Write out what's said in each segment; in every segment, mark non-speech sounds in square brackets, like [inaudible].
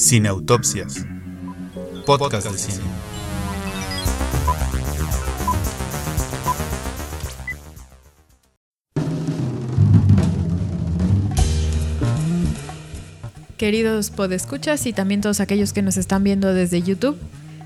Cineautopsias. Podcast de cine. Queridos podescuchas y también todos aquellos que nos están viendo desde YouTube,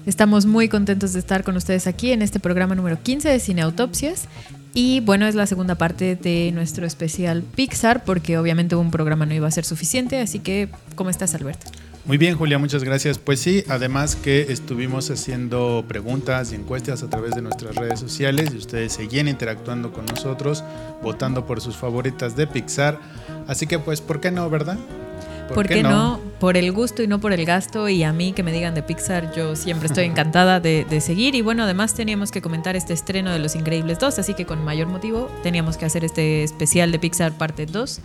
estamos muy contentos de estar con ustedes aquí en este programa número 15 de Cineautopsias. Y bueno, es la segunda parte de nuestro especial Pixar, porque obviamente un programa no iba a ser suficiente. Así que, ¿cómo estás, Alberto? Muy bien, Julia, muchas gracias. Pues sí, además que estuvimos haciendo preguntas y encuestas a través de nuestras redes sociales y ustedes seguían interactuando con nosotros, votando por sus favoritas de Pixar. Así que pues, ¿por qué no, verdad? ¿Por, qué, no? Por el gusto y no por el gasto. Y a mí que me digan de Pixar, yo siempre estoy [laughs] encantada de, de, seguir. Y bueno, además teníamos que comentar este estreno de Los Increíbles 2, así que con mayor motivo teníamos que hacer este especial de Pixar parte 2.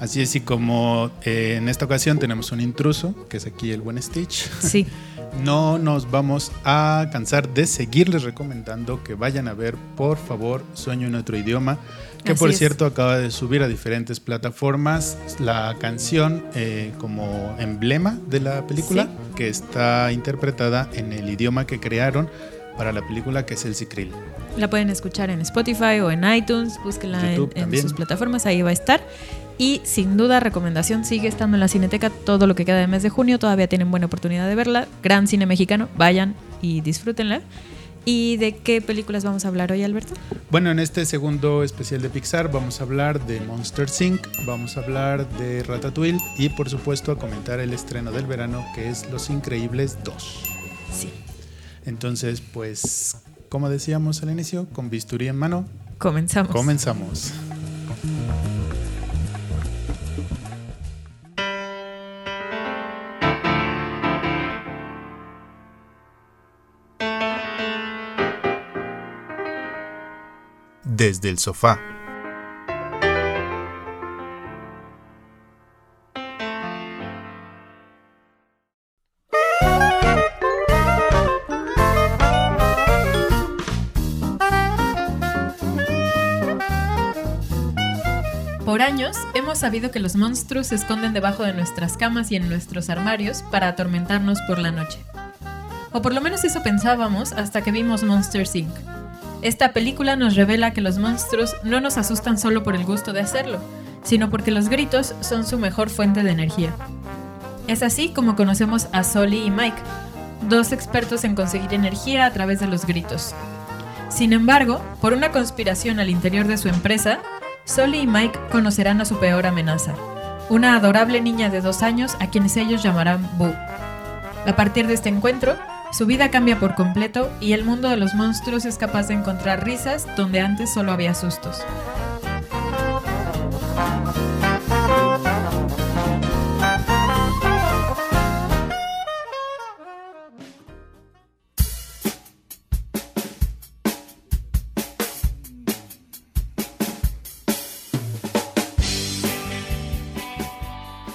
Así es, y como eh, en esta ocasión tenemos un intruso, que es aquí el buen Stitch. Sí. [laughs] No nos vamos a cansar de seguirles recomendando que vayan a ver, por favor, Sueño en otro idioma, que Así por es. cierto acaba de subir a diferentes plataformas la canción eh, como emblema de la película, Sí. que está interpretada en el idioma que crearon para la película, que es el Cicril. La pueden escuchar en Spotify o en iTunes, búsquenla en, YouTube en también. sus plataformas, ahí va a estar. Y sin duda, recomendación, sigue estando en la Cineteca todo lo que queda de mes de junio, todavía tienen buena oportunidad de verla. Gran cine mexicano, vayan y disfrútenla. ¿Y de qué películas vamos a hablar hoy, Alberto? Bueno, en este segundo especial de Pixar vamos a hablar de Monster Inc., vamos a hablar de Ratatouille y por supuesto a comentar el estreno del verano que es Los Increíbles 2. Sí. Entonces, pues, como decíamos al inicio, con bisturí en mano, Comenzamos. comenzamos. Desde el sofá. Por años hemos sabido que los monstruos se esconden debajo de nuestras camas y en nuestros armarios para atormentarnos por la noche. O por lo menos eso pensábamos hasta que vimos Monster Inc. Esta película nos revela que los monstruos no nos asustan solo por el gusto de hacerlo, sino porque los gritos son su mejor fuente de energía. Es así como conocemos a Solly y Mike, dos expertos en conseguir energía a través de los gritos. Sin embargo, por una conspiración al interior de su empresa, Solly y Mike conocerán a su peor amenaza, una adorable niña de dos años a quienes ellos llamarán Boo. A partir de este encuentro, su vida cambia por completo y el mundo de los monstruos es capaz de encontrar risas donde antes solo había sustos.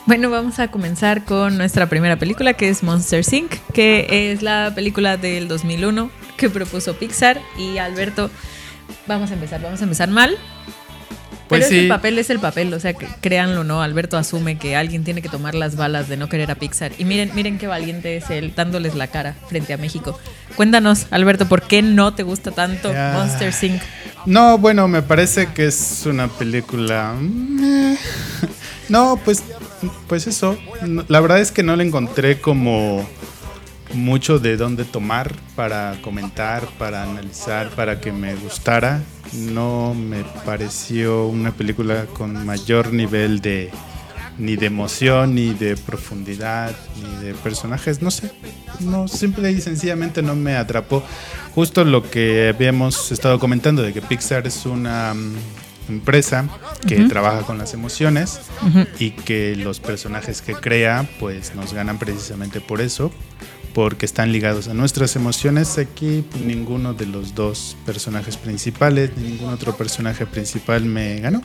Bueno, vamos a comenzar con nuestra primera película, que es Monster Inc., que es la película del 2001 que propuso Pixar. Y Alberto, vamos a empezar, vamos a empezar mal. Pues Pero es el papel es el papel, o sea, que, créanlo no, Alberto asume que alguien tiene que tomar las balas de no querer a Pixar. Y miren, miren qué valiente es él dándoles la cara frente a México. Cuéntanos, Alberto, ¿por qué no te gusta tanto. Monster Inc.? No, bueno, me parece que es una película... mm, [laughs] No, pues, pues eso. La verdad es que no le encontré como mucho de dónde tomar para comentar, para analizar, para que me gustara. No me pareció una película con mayor nivel de ni de emoción, ni de profundidad, ni de personajes, no sé. No, simple y sencillamente no me atrapó. Justo lo que habíamos estado comentando de que Pixar es una mm, empresa que trabaja con las emociones y que los personajes que crea pues nos ganan precisamente por eso porque están ligados a nuestras emociones. Aquí ninguno de los dos personajes principales ni ningún otro personaje principal me ganó.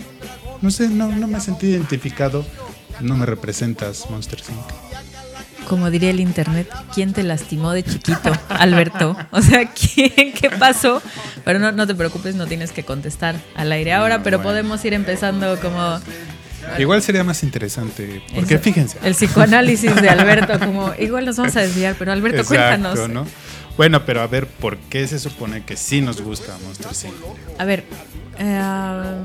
No sé no, no me sentí identificado. No me representas Monster Inc. Como diría el internet, ¿quién te lastimó de chiquito, Alberto? O sea, ¿quién? ¿Qué pasó? Pero no, no te preocupes, no tienes que contestar al aire ahora, No, pero bueno. podemos ir empezando como Igual sería más interesante, porque Eso. fíjense. El psicoanálisis de Alberto, como igual nos vamos a desviar, pero Alberto, Exacto, cuéntanos. ¿no? Bueno, pero a ver, ¿por qué se supone que sí nos gusta Monster Inc? A ver, eh,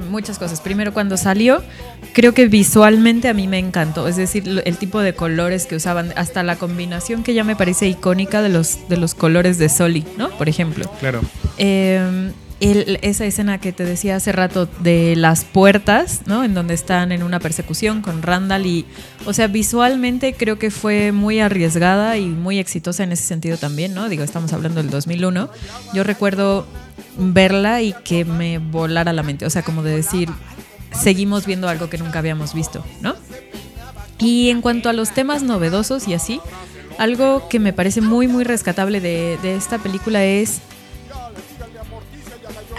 muchas cosas. Primero, cuando salió, creo que visualmente a mí me encantó. Es decir, el tipo de colores que usaban, hasta la combinación que ya me parece icónica de los, de los colores de Soli, ¿no? Por ejemplo. Claro. Eh, el- esa escena que te decía hace rato de las puertas, ¿no? En donde están en una persecución con Randall y, o sea, visualmente creo que fue muy arriesgada y muy exitosa en ese sentido también, ¿no? Digo, estamos hablando del 2001. Yo recuerdo verla y que me volara la mente, o sea, como de decir, seguimos viendo algo que nunca habíamos visto, ¿no? Y en cuanto a los temas novedosos y así, algo que me parece muy, muy rescatable de, de esta película es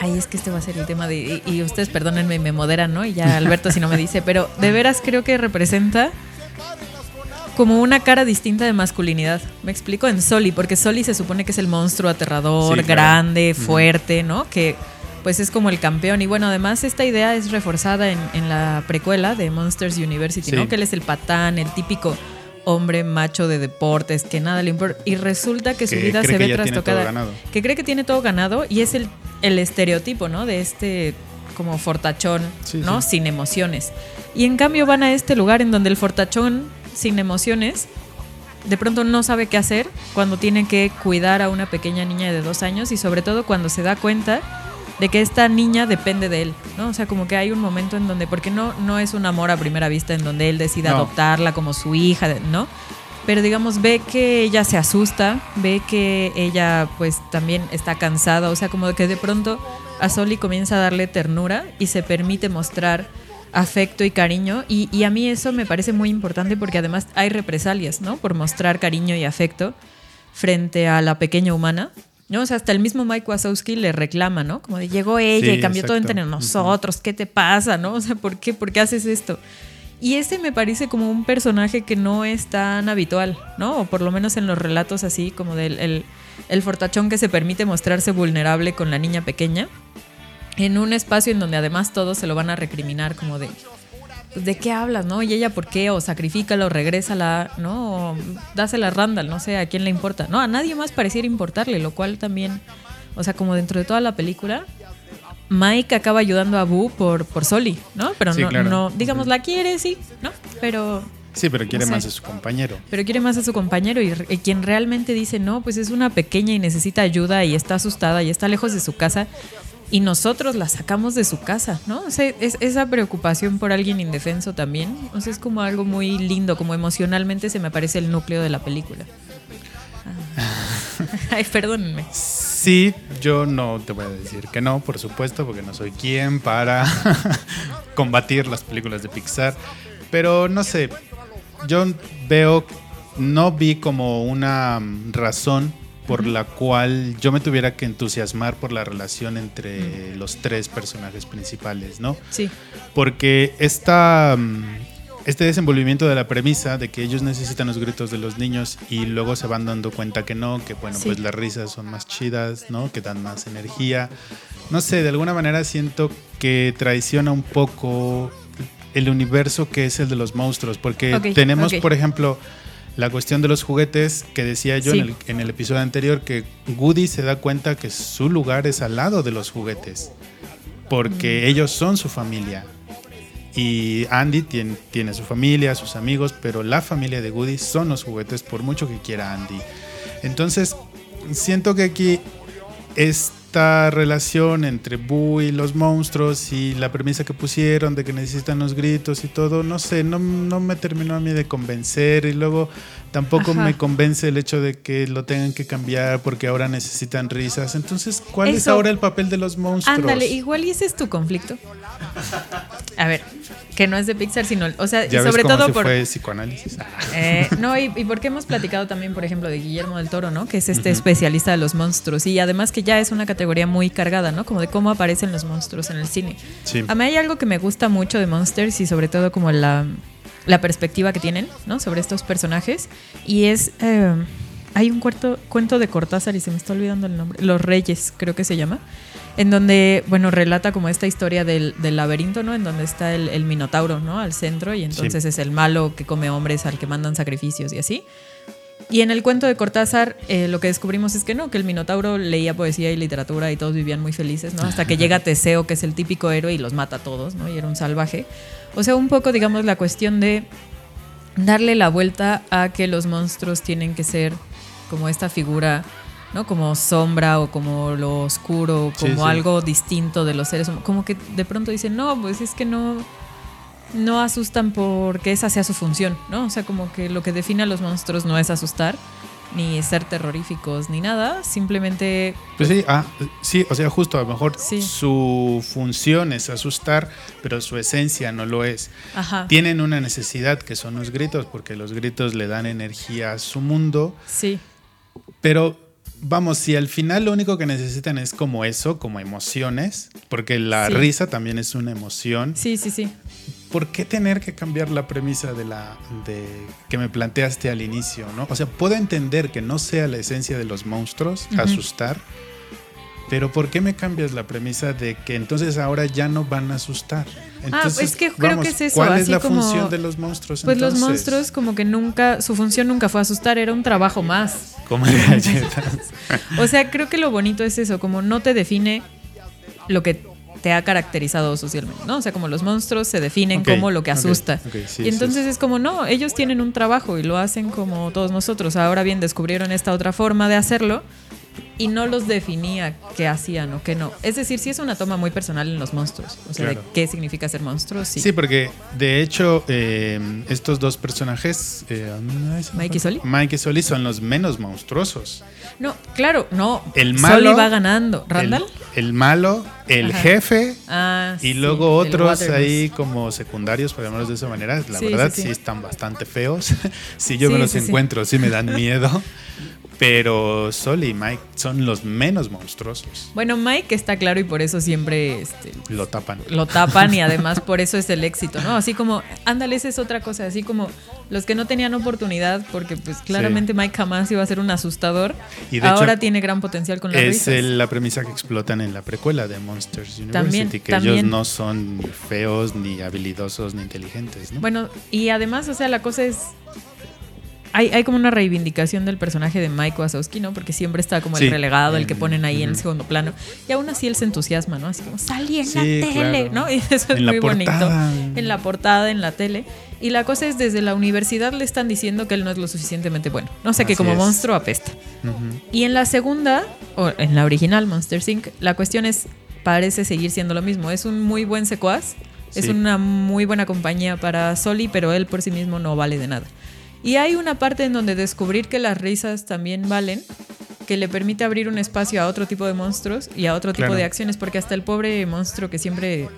Ay, es que este va a ser el tema de. Y, y ustedes perdónenme, me moderan, ¿no? Y ya Alberto si no me dice, pero de veras creo que representa como una cara distinta de masculinidad. Me explico en Soli, porque Soli se supone que es el monstruo aterrador, Sí, claro. grande, fuerte, ¿no? Que pues es como el campeón. Y bueno, además esta idea es reforzada en, en la precuela de Monsters University, Sí. ¿no? Que él es el patán, el típico hombre macho de deportes, que nada le importa. Y resulta que su Que vida se ve trastocada que cree que tiene todo ganado y es el, el estereotipo, ¿no? De este como fortachón, Sí, ¿no? sí. Sin emociones. Y en cambio van a este lugar en donde el fortachón sin emociones de pronto no sabe qué hacer cuando tiene que cuidar a una pequeña niña de dos años y sobre todo cuando se da cuenta de que esta niña depende de él, ¿no? O sea, como que hay un momento en donde, porque no, no es un amor a primera vista en donde él decide No. adoptarla como su hija, ¿no? Pero digamos, ve que ella se asusta, ve que ella pues también está cansada, o sea, como que de pronto a Soli comienza a darle ternura y se permite mostrar afecto y cariño y, y a mí eso me parece muy importante porque además hay represalias, ¿no? Por mostrar cariño y afecto frente a la pequeña humana. ¿No? O sea, hasta el mismo Mike Wazowski le reclama, ¿no? Como de llegó ella Sí, y cambió todo exacto. entre nosotros, ¿qué te pasa, no? O sea, ¿por qué, ¿por qué haces esto? Y ese me parece como un personaje que no es tan habitual, ¿no? O por lo menos en los relatos así, como del el, el fortachón que se permite mostrarse vulnerable con la niña pequeña, en un espacio en donde además todos se lo van a recriminar, como de, pues, ¿de qué hablas, no? Y ella, ¿por qué? O sacrifícala, o regrésala, ¿no? O dásela a Randall, no sé, ¿a quién le importa? No, a nadie más pareciera importarle, lo cual también, o sea, como dentro de toda la película, Mike acaba ayudando a Boo por, por Soli, ¿no? Pero Sí, no, claro. no, digamos, la quiere, sí, ¿no? Pero Sí, pero quiere No sé. más a su compañero. pero quiere más a su compañero y, y quien realmente dice, no, pues es una pequeña y necesita ayuda y está asustada y está lejos de su casa y nosotros la sacamos de su casa, ¿no? O sea, es, esa preocupación por alguien indefenso también, o sea, es como algo muy lindo, como emocionalmente se me parece el núcleo de la película. [laughs] Ay, perdónenme. Sí, yo no te voy a decir que no, por supuesto, porque no soy quien para [laughs] combatir las películas de Pixar. Pero no sé, yo veo, no vi como una razón por la cual yo me tuviera que entusiasmar por la relación entre los tres personajes principales, ¿no? Sí, Porque esta, mm, este desenvolvimiento de la premisa de que ellos necesitan los gritos de los niños y luego se van dando cuenta que no, que bueno, Sí. pues las risas son más chidas, ¿no? Que dan más energía. No sé, de alguna manera siento que traiciona un poco el universo que es el de los monstruos, porque tenemos, por ejemplo, la cuestión de los juguetes que decía yo Sí. en, el, en el episodio anterior, que Woody se da cuenta que su lugar es al lado de los juguetes, porque Mm. ellos son su familia. Y Andy tiene, tiene su familia, sus amigos, pero la familia de Woody son los juguetes por mucho que quiera Andy. Entonces, siento que aquí esta relación entre Boo y los monstruos y la premisa que pusieron de que necesitan los gritos y todo, no sé, no, no me terminó a mí de convencer y luego tampoco Ajá. me convence el hecho de que lo tengan que cambiar porque ahora necesitan risas. Entonces, ¿cuál es ahora el papel de los monstruos? ándale, igual y ese es tu conflicto. A ver, que no es de Pixar, sino, o sea, ya ves sobre cómo todo se por... fue psicoanálisis. [laughs] Eh, no, y, y porque hemos platicado también, por ejemplo, de Guillermo del Toro, ¿no? Que es este especialista de los monstruos. Y además que ya es una categoría muy cargada, ¿no? Como de cómo aparecen los monstruos en el cine. Sí. A mí hay algo que me gusta mucho de Monsters y sobre todo como la, la perspectiva que tienen, ¿no? Sobre estos personajes. Y es... eh, hay un cuarto, cuento de Cortázar y se me está olvidando el nombre. Los Reyes, creo que se llama. en donde, bueno, relata como esta historia del, del laberinto, ¿no? En donde está el, el minotauro, ¿no? Al centro y entonces Sí. es el malo que come hombres al que mandan sacrificios y así. Y en el cuento de Cortázar eh, lo que descubrimos es que no, que el Minotauro leía poesía y literatura y todos vivían muy felices, ¿no? Hasta que llega Teseo, que es el típico héroe y los mata a todos, ¿no? Y era un salvaje. O sea, un poco, digamos, la cuestión de darle la vuelta a que los monstruos tienen que ser como esta figura, ¿no? Como sombra o como lo oscuro, Sí, como sí. algo distinto de los seres humanos. Como que de pronto dicen, no, pues es que no, no asustan porque esa sea su función, ¿no? O sea, como que lo que define a los monstruos no es asustar, ni ser terroríficos, ni nada, simplemente... Pues sí, ah, sí, o sea, justo a lo mejor Sí. su función es asustar, pero su esencia no lo es. Ajá. Tienen una necesidad que son los gritos, porque los gritos le dan energía a su mundo, Sí, pero vamos, si al final lo único que necesitan es como eso, como emociones, porque la Sí. risa también es una emoción, sí, sí, sí. ¿Por qué tener que cambiar la premisa de la de que me planteaste al inicio, no? O sea, puedo entender que no sea la esencia de los monstruos asustar, pero ¿por qué me cambias la premisa de que entonces ahora ya no van a asustar? Entonces, Ah, es que creo que es eso, ¿Cuál es así la como- función de los monstruos? Pues los monstruos como que nunca, su función nunca fue asustar, era un trabajo más. Como [laughs] galletas. O sea, creo que lo bonito es eso, como no te define lo que te ha caracterizado socialmente, ¿no? O sea, como los monstruos se definen como lo que asusta. sí, y entonces sí, es como, no, ellos tienen un trabajo y lo hacen como todos nosotros. Ahora bien, descubrieron esta otra forma de hacerlo y no los definía qué hacían o qué no. Es decir, sí es una toma muy personal en los monstruos. O sea, Claro. de qué significa ser monstruo, sí. Sí, porque de hecho eh, estos dos personajes, eh, Mike y Sully. Mike y Sully son los menos monstruosos. No, claro, no. El malo- Sully va ganando. ¿Randall? El, el malo, el Ajá. jefe Ah, y luego otros ahí como secundarios, por llamarlos de esa manera. La Sí, verdad sí, están bastante feos. [laughs] si yo me los encuentro, sí me dan miedo. [laughs] Pero Sully y Mike son los menos monstruosos. Bueno, Mike está claro y por eso siempre este, Lo tapan. lo tapan y además por eso es el éxito, ¿no? Así como, ándale, esa es otra cosa, así como los que no tenían oportunidad, porque pues claramente Mike jamás iba a ser un asustador, Y de ahora hecho, tiene gran potencial con las Es el- la premisa que explotan en la precuela de Monsters University, También, que también. ellos no son ni feos, ni habilidosos, ni inteligentes, ¿no? Bueno, y además, o sea, la cosa es... Hay, hay como una reivindicación del personaje de Mike Wazowski, ¿no? Porque siempre está como Sí. el relegado, el que ponen ahí en el segundo plano. Y aún así él se entusiasma, ¿no? Así como, salí en Sí, la tele, claro. ¿no? [laughs] Y eso es En muy portada. bonito. En la portada, en la tele. Y la cosa es, desde la universidad le están diciendo que él no es lo suficientemente bueno. No sé, que Así como es. monstruo apesta. Y en la segunda, o en la original Monster Inc., la cuestión es, parece seguir siendo lo mismo. Es un muy buen secuaz, es una muy buena compañía para Soli, pero él por sí mismo no vale de nada. Y hay una parte en donde descubrir que las risas también valen, que le permite abrir un espacio a otro tipo de monstruos y a otro tipo de acciones, porque hasta el pobre monstruo que siempre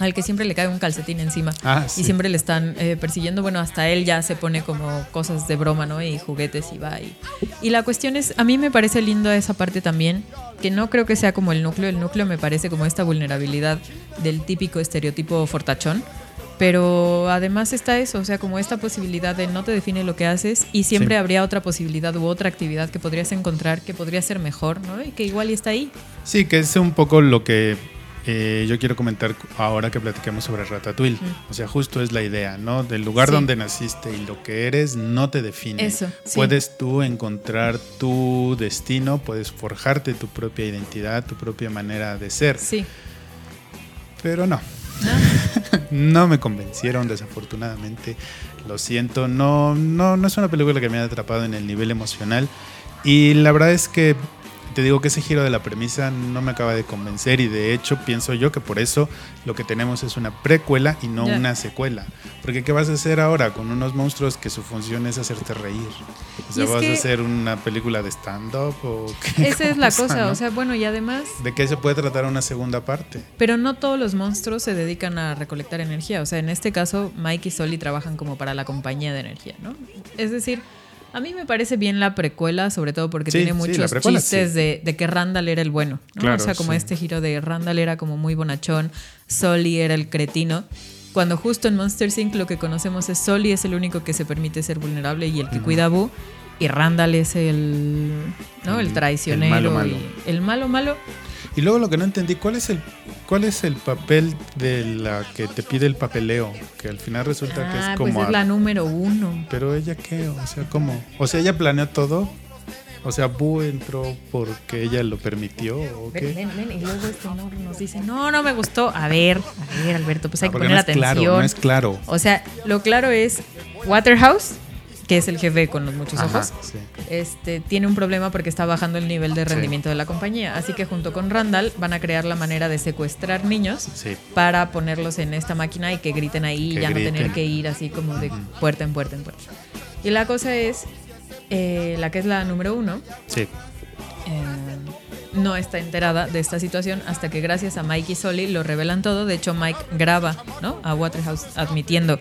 al que siempre le cae un calcetín encima Ah, y siempre le están eh, persiguiendo, bueno, hasta él ya se pone como cosas de broma, ¿no? Y juguetes y va. Y, y la cuestión es, a mí me parece lindo esa parte también, que no creo que sea como el núcleo, el núcleo me parece como esta vulnerabilidad del típico estereotipo fortachón. Pero además está eso, o sea, como esta posibilidad de no te define lo que haces y siempre Sí. habría otra posibilidad u otra actividad que podrías encontrar que podría ser mejor, ¿no? Y que igual está ahí. Sí, que es un poco lo que eh, yo quiero comentar ahora que platiquemos sobre Ratatouille. O sea, justo es la idea, ¿no? Del lugar Sí. donde naciste y lo que eres no te define. Eso, sí. Puedes tú encontrar tu destino, puedes forjarte tu propia identidad, tu propia manera de ser. Sí. Pero no, [laughs] ¿no? me convencieron desafortunadamente. Lo siento, no, no, no es una película que me haya atrapado en el nivel emocional. Y la verdad es que te digo que ese giro de la premisa no me acaba de convencer y de hecho pienso yo que por eso lo que tenemos es una precuela y no Ya. una secuela. Porque ¿qué vas a hacer ahora con unos monstruos que su función es hacerte reír? O sea, ¿vas a hacer una película de stand-up o qué Esa es la cosa, ¿no? o sea, bueno, y además ¿De qué se puede tratar una segunda parte? Pero no todos los monstruos se dedican a recolectar energía. O sea, en este caso, Mike y Soli trabajan como para la compañía de energía, ¿no? Es decir, a mí me parece bien la precuela, sobre todo porque Sí, tiene muchos precuela, chistes sí. de, de que Randall era el bueno, ¿no? Claro, o sea, como este giro de Randall era como muy bonachón, Soli era el cretino. Cuando justo en Monster Inc. lo que conocemos es Soli es el único que se permite ser vulnerable y el que cuida a Boo. Y Randall es el, ¿no? el El- traicionero. el malo, malo. y- el malo malo. Y luego lo que no entendí, ¿cuál es el cuál es el papel de la que te pide el papeleo? Que al final resulta que Ah, es pues como... es a- la número uno. Pero ella qué, o sea, ¿cómo? O sea, ella planeó todo. O sea, Boo entró porque ella lo permitió o Ven, qué? ven, ven, y luego este no nos dice, no, no me gustó. A ver, a ver, Alberto, pues hay Ah, que poner no es atención. claro, no es claro. O sea, lo claro es Waterhouse, que es el jefe con los muchos Ajá, ojos, sí. este, tiene un problema porque está bajando el nivel de Sí. rendimiento de la compañía. Así que junto con Randall van a crear la manera de secuestrar niños Sí. para ponerlos en esta máquina y que griten ahí y Que ya no tener griten. que ir así como de puerta en puerta en puerta. Y la cosa es, eh, la que es la número uno, Sí. eh, no está enterada de esta situación hasta que gracias a Mike y Solly lo revelan todo. De hecho, Mike graba ¿no? a Waterhouse admitiendo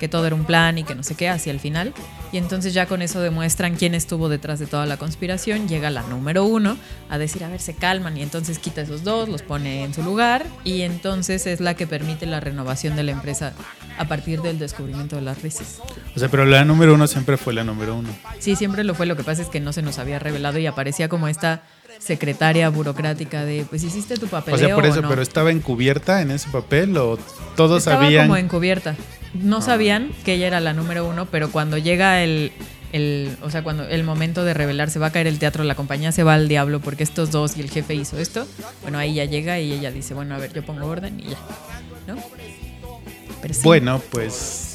que todo era un plan y que no sé qué hacia el final. Y entonces ya con eso demuestran quién estuvo detrás de toda la conspiración. Llega la número uno a decir, a ver, se calman. Y entonces quita esos dos, los pone en su lugar. Y entonces es la que permite la renovación de la empresa a partir del descubrimiento de las risas. O sea, pero la número uno siempre fue la número uno. Sí, siempre lo fue. Lo que pasa es que no se nos había revelado y aparecía como esta secretaria burocrática de, pues hiciste tu papeleo O sea, por eso, no?". pero estaba encubierta en ese papel o todos Estaba sabían. como encubierta. No Ah. sabían que ella era la número uno, pero cuando llega el, el, o sea, cuando el momento de revelar se va a caer el teatro, la compañía se va al diablo porque estos dos y el jefe hizo esto. Bueno, ahí ya llega y ella dice, bueno, a ver, yo pongo orden y ya, ¿no? Pero sí, Bueno, pues.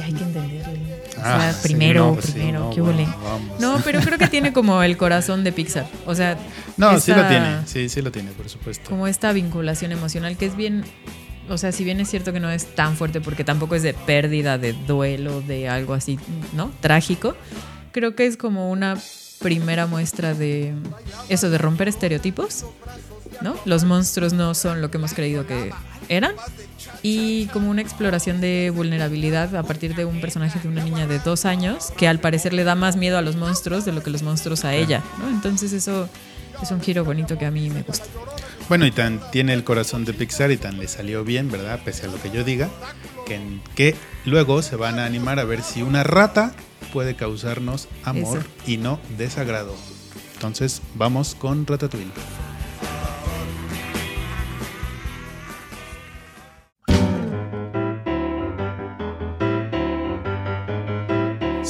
Que hay que entenderlo. O ah, sea, sí, primero, no, pues sí, primero, no, ¿qué bueno. No, pero creo que tiene como el corazón de Pixar. O sea, No, sí lo tiene. Sí, sí lo tiene, por supuesto. como esta vinculación emocional que es bien, o sea, si bien es cierto que no es tan fuerte porque tampoco es de pérdida, de duelo, de algo así, ¿no? Trágico, creo que es como una primera muestra de eso, de romper estereotipos, ¿no? Los monstruos no son lo que hemos creído que eran y como una exploración de vulnerabilidad a partir de un personaje de una niña de dos años que al parecer le da más miedo a los monstruos de lo que los monstruos a ella, ¿no? Entonces eso es un giro bonito que a mí me gusta. Bueno, y tan tiene el corazón de Pixar y tan le salió bien, ¿verdad? Pese a lo que yo diga, que, que luego se van a animar a ver si una rata puede causarnos amor Eso. y no desagrado. Entonces, vamos con Ratatouille.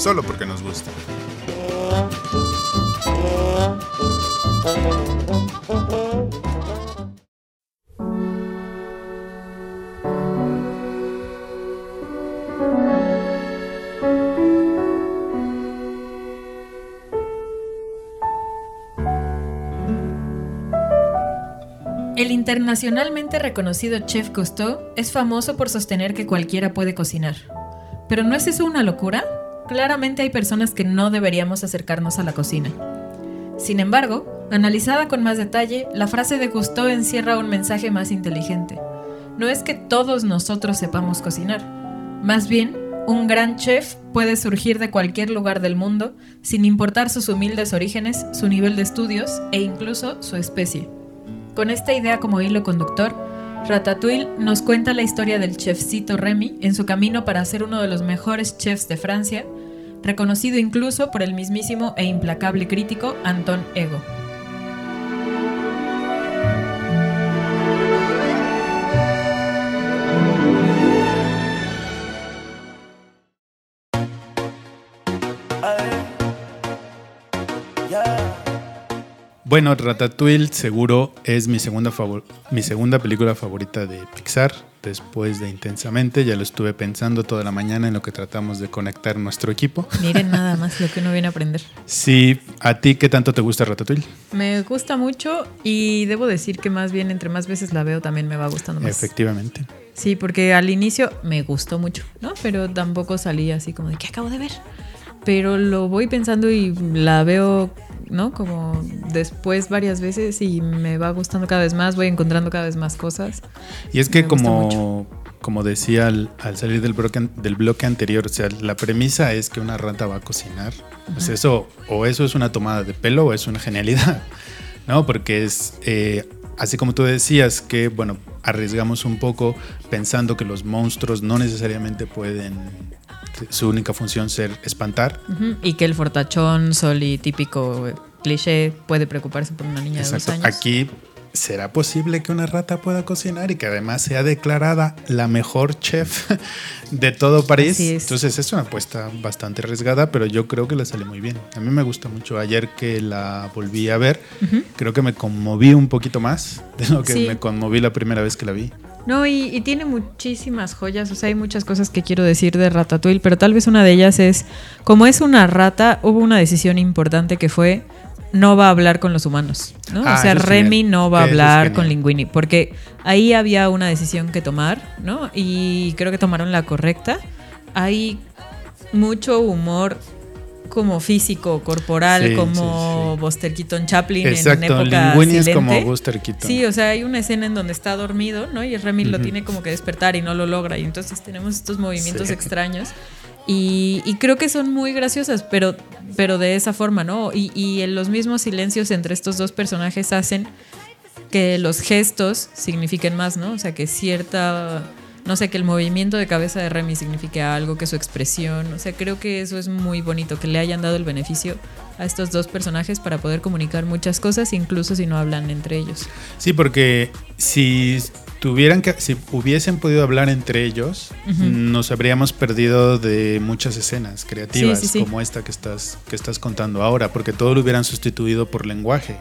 Solo porque nos gusta. El internacionalmente reconocido chef Cousteau es famoso por sostener que cualquiera puede cocinar. ¿Pero no es eso una locura? Claramente hay personas que no deberíamos acercarnos a la cocina. Sin embargo, analizada con más detalle, la frase de Cousteau encierra un mensaje más inteligente. No es que todos nosotros sepamos cocinar. Más bien, un gran chef puede surgir de cualquier lugar del mundo, sin importar sus humildes orígenes, su nivel de estudios e incluso su especie. Con esta idea como hilo conductor, Ratatouille nos cuenta la historia del chefcito Remy en su camino para ser uno de los mejores chefs de Francia, reconocido incluso por el mismísimo e implacable crítico Anton Ego. Bueno, Ratatouille seguro es mi segunda, favor- mi segunda película favorita de Pixar, después de Intensamente. Ya lo estuve pensando toda la mañana en lo que tratamos de conectar nuestro equipo. [laughs] Miren nada más lo que uno viene a aprender. Sí, ¿a ti qué tanto te gusta Ratatouille? Me gusta mucho y debo decir que más bien entre más veces la veo también me va gustando más. Efectivamente. Sí, porque al inicio me gustó mucho, ¿no? Pero tampoco salí así como de que acabo de ver. Pero lo voy pensando y la veo, ¿no? Como después varias veces y me va gustando cada vez más, voy encontrando cada vez más cosas. Y es que Me como, como decía al, al salir del bloque, del bloque anterior, o sea, la premisa es que una rata va a cocinar. Pues eso, o eso es una tomada de pelo o es una genialidad, [laughs] ¿no? Porque es, eh, así como tú decías, que, bueno, arriesgamos un poco pensando que los monstruos no necesariamente pueden, su única función ser espantar. Ujú, Y que el fortachón, soli típico eh, cliché puede preocuparse por una niña de Exacto. dos años. Aquí ¿será posible que una rata pueda cocinar y que además sea declarada la mejor chef de todo París? Es. Entonces es una apuesta bastante arriesgada, pero yo creo que le sale muy bien. A mí me gusta mucho. Ayer que la volví a ver, creo que me conmoví un poquito más de lo que Sí. me conmoví la primera vez que la vi. No, y, y tiene muchísimas joyas, o sea, hay muchas cosas que quiero decir de Ratatouille, pero tal vez una de ellas es, como es una rata, hubo una decisión importante que fue, no va a hablar con los humanos, ¿no? Ah, o sea, Remy genial. no va a es hablar con Linguini, porque ahí había una decisión que tomar, ¿no? Y creo que tomaron la correcta. Hay mucho humor como físico, corporal, Sí, como sí, sí. Buster Keaton Chaplin en Exacto, época Linguini es como Buster Keaton. Sí, o sea, hay una escena en donde está dormido, ¿no? Y Remy lo Ujú. tiene como que despertar y no lo logra. Y entonces tenemos estos movimientos extraños. Y, y creo que son muy graciosas, pero, pero de esa forma, ¿no? Y, y en los mismos silencios entre estos dos personajes hacen que los gestos signifiquen más, ¿no? O sea, que cierta, no sé, que el movimiento de cabeza de Remy signifique algo, que su expresión, o sea, creo que eso es muy bonito, que le hayan dado el beneficio a estos dos personajes para poder comunicar muchas cosas, incluso si no hablan entre ellos. Sí, porque si tuvieran que, si hubiesen podido hablar entre ellos, nos habríamos perdido de muchas escenas creativas Sí, sí, sí. como esta que estás, que estás contando ahora, porque todo lo hubieran sustituido por lenguaje,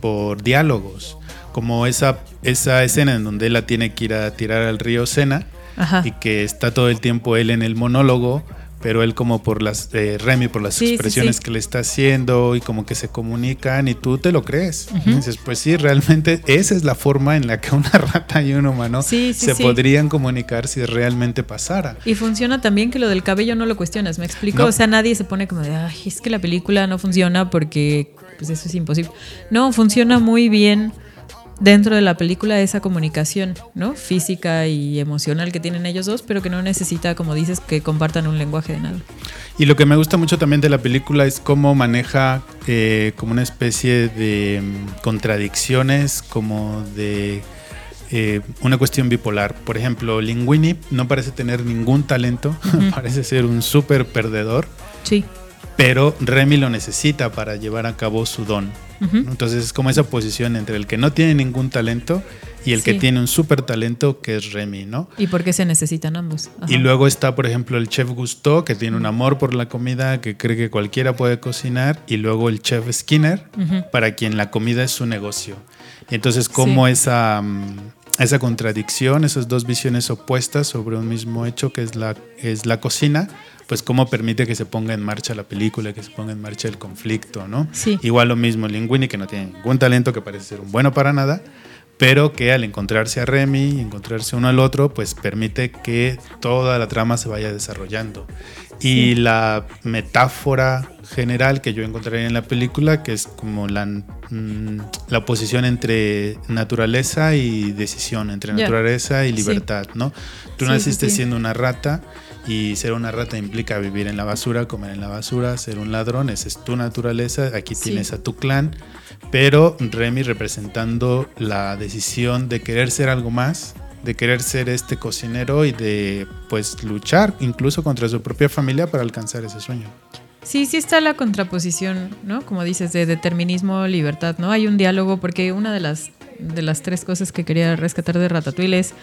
por diálogos, como esa, esa escena en donde él la tiene que ir a tirar al río Sena Ajá. y que está todo el tiempo él en el monólogo, pero él como por las, eh, Remy por las Sí, expresiones sí. que le está haciendo y como que se comunican y tú te lo crees. Y dices, pues sí, realmente esa es la forma en la que una [laughs] rata y un humano se podrían comunicar si realmente pasara. Y funciona también que lo del cabello no lo cuestionas, ¿me explico? No. O sea, nadie se pone como de, ay, es que la película no funciona porque pues eso es imposible. No, funciona muy bien dentro de la película esa comunicación, ¿no? Física y emocional que tienen ellos dos, pero que no necesita, como dices, que compartan un lenguaje de nada. Y lo que me gusta mucho también de la película es cómo maneja eh, como una especie de mm, contradicciones, como de eh, una cuestión bipolar. Por ejemplo, Linguini no parece tener ningún talento, [laughs] parece ser un súper perdedor, Sí. Pero Remy lo necesita para llevar a cabo su don. Ujú. Entonces es como esa posición entre el que no tiene ningún talento y el que Sí. tiene un súper talento que es Remy, ¿no? ¿Y por qué se necesitan ambos? Ajá. Y luego está, por ejemplo, el chef Gusteau, que tiene un amor por la comida, que cree que cualquiera puede cocinar. Y luego el chef Skinner, Ujú. para quien la comida es su negocio. Y entonces, cómo Sí. esa, mm, esa contradicción, esas dos visiones opuestas sobre un mismo hecho, que es la, es la cocina, pues cómo permite que se ponga en marcha la película, que se ponga en marcha el conflicto, ¿no? Sí. Igual lo mismo Linguini, que no tiene ningún talento, que parece ser un bueno para nada, pero que al encontrarse a Remy y encontrarse uno al otro, pues permite que toda la trama se vaya desarrollando. Y la metáfora general que yo encontré en la película, que es como la, mm, la oposición entre naturaleza y decisión, entre naturaleza y libertad, ¿no? Tú Sí, naciste sí. siendo una rata y ser una rata implica vivir en la basura, comer en la basura, ser un ladrón, esa es tu naturaleza, aquí Sí. tienes a tu clan, pero Remy representando la decisión de querer ser algo más, de querer ser este cocinero y de pues luchar incluso contra su propia familia para alcanzar ese sueño. Sí, sí está la contraposición, ¿no? Como dices, de determinismo, libertad, ¿no? Hay un diálogo porque una de las, de las tres cosas que quería rescatar de Ratatouille es,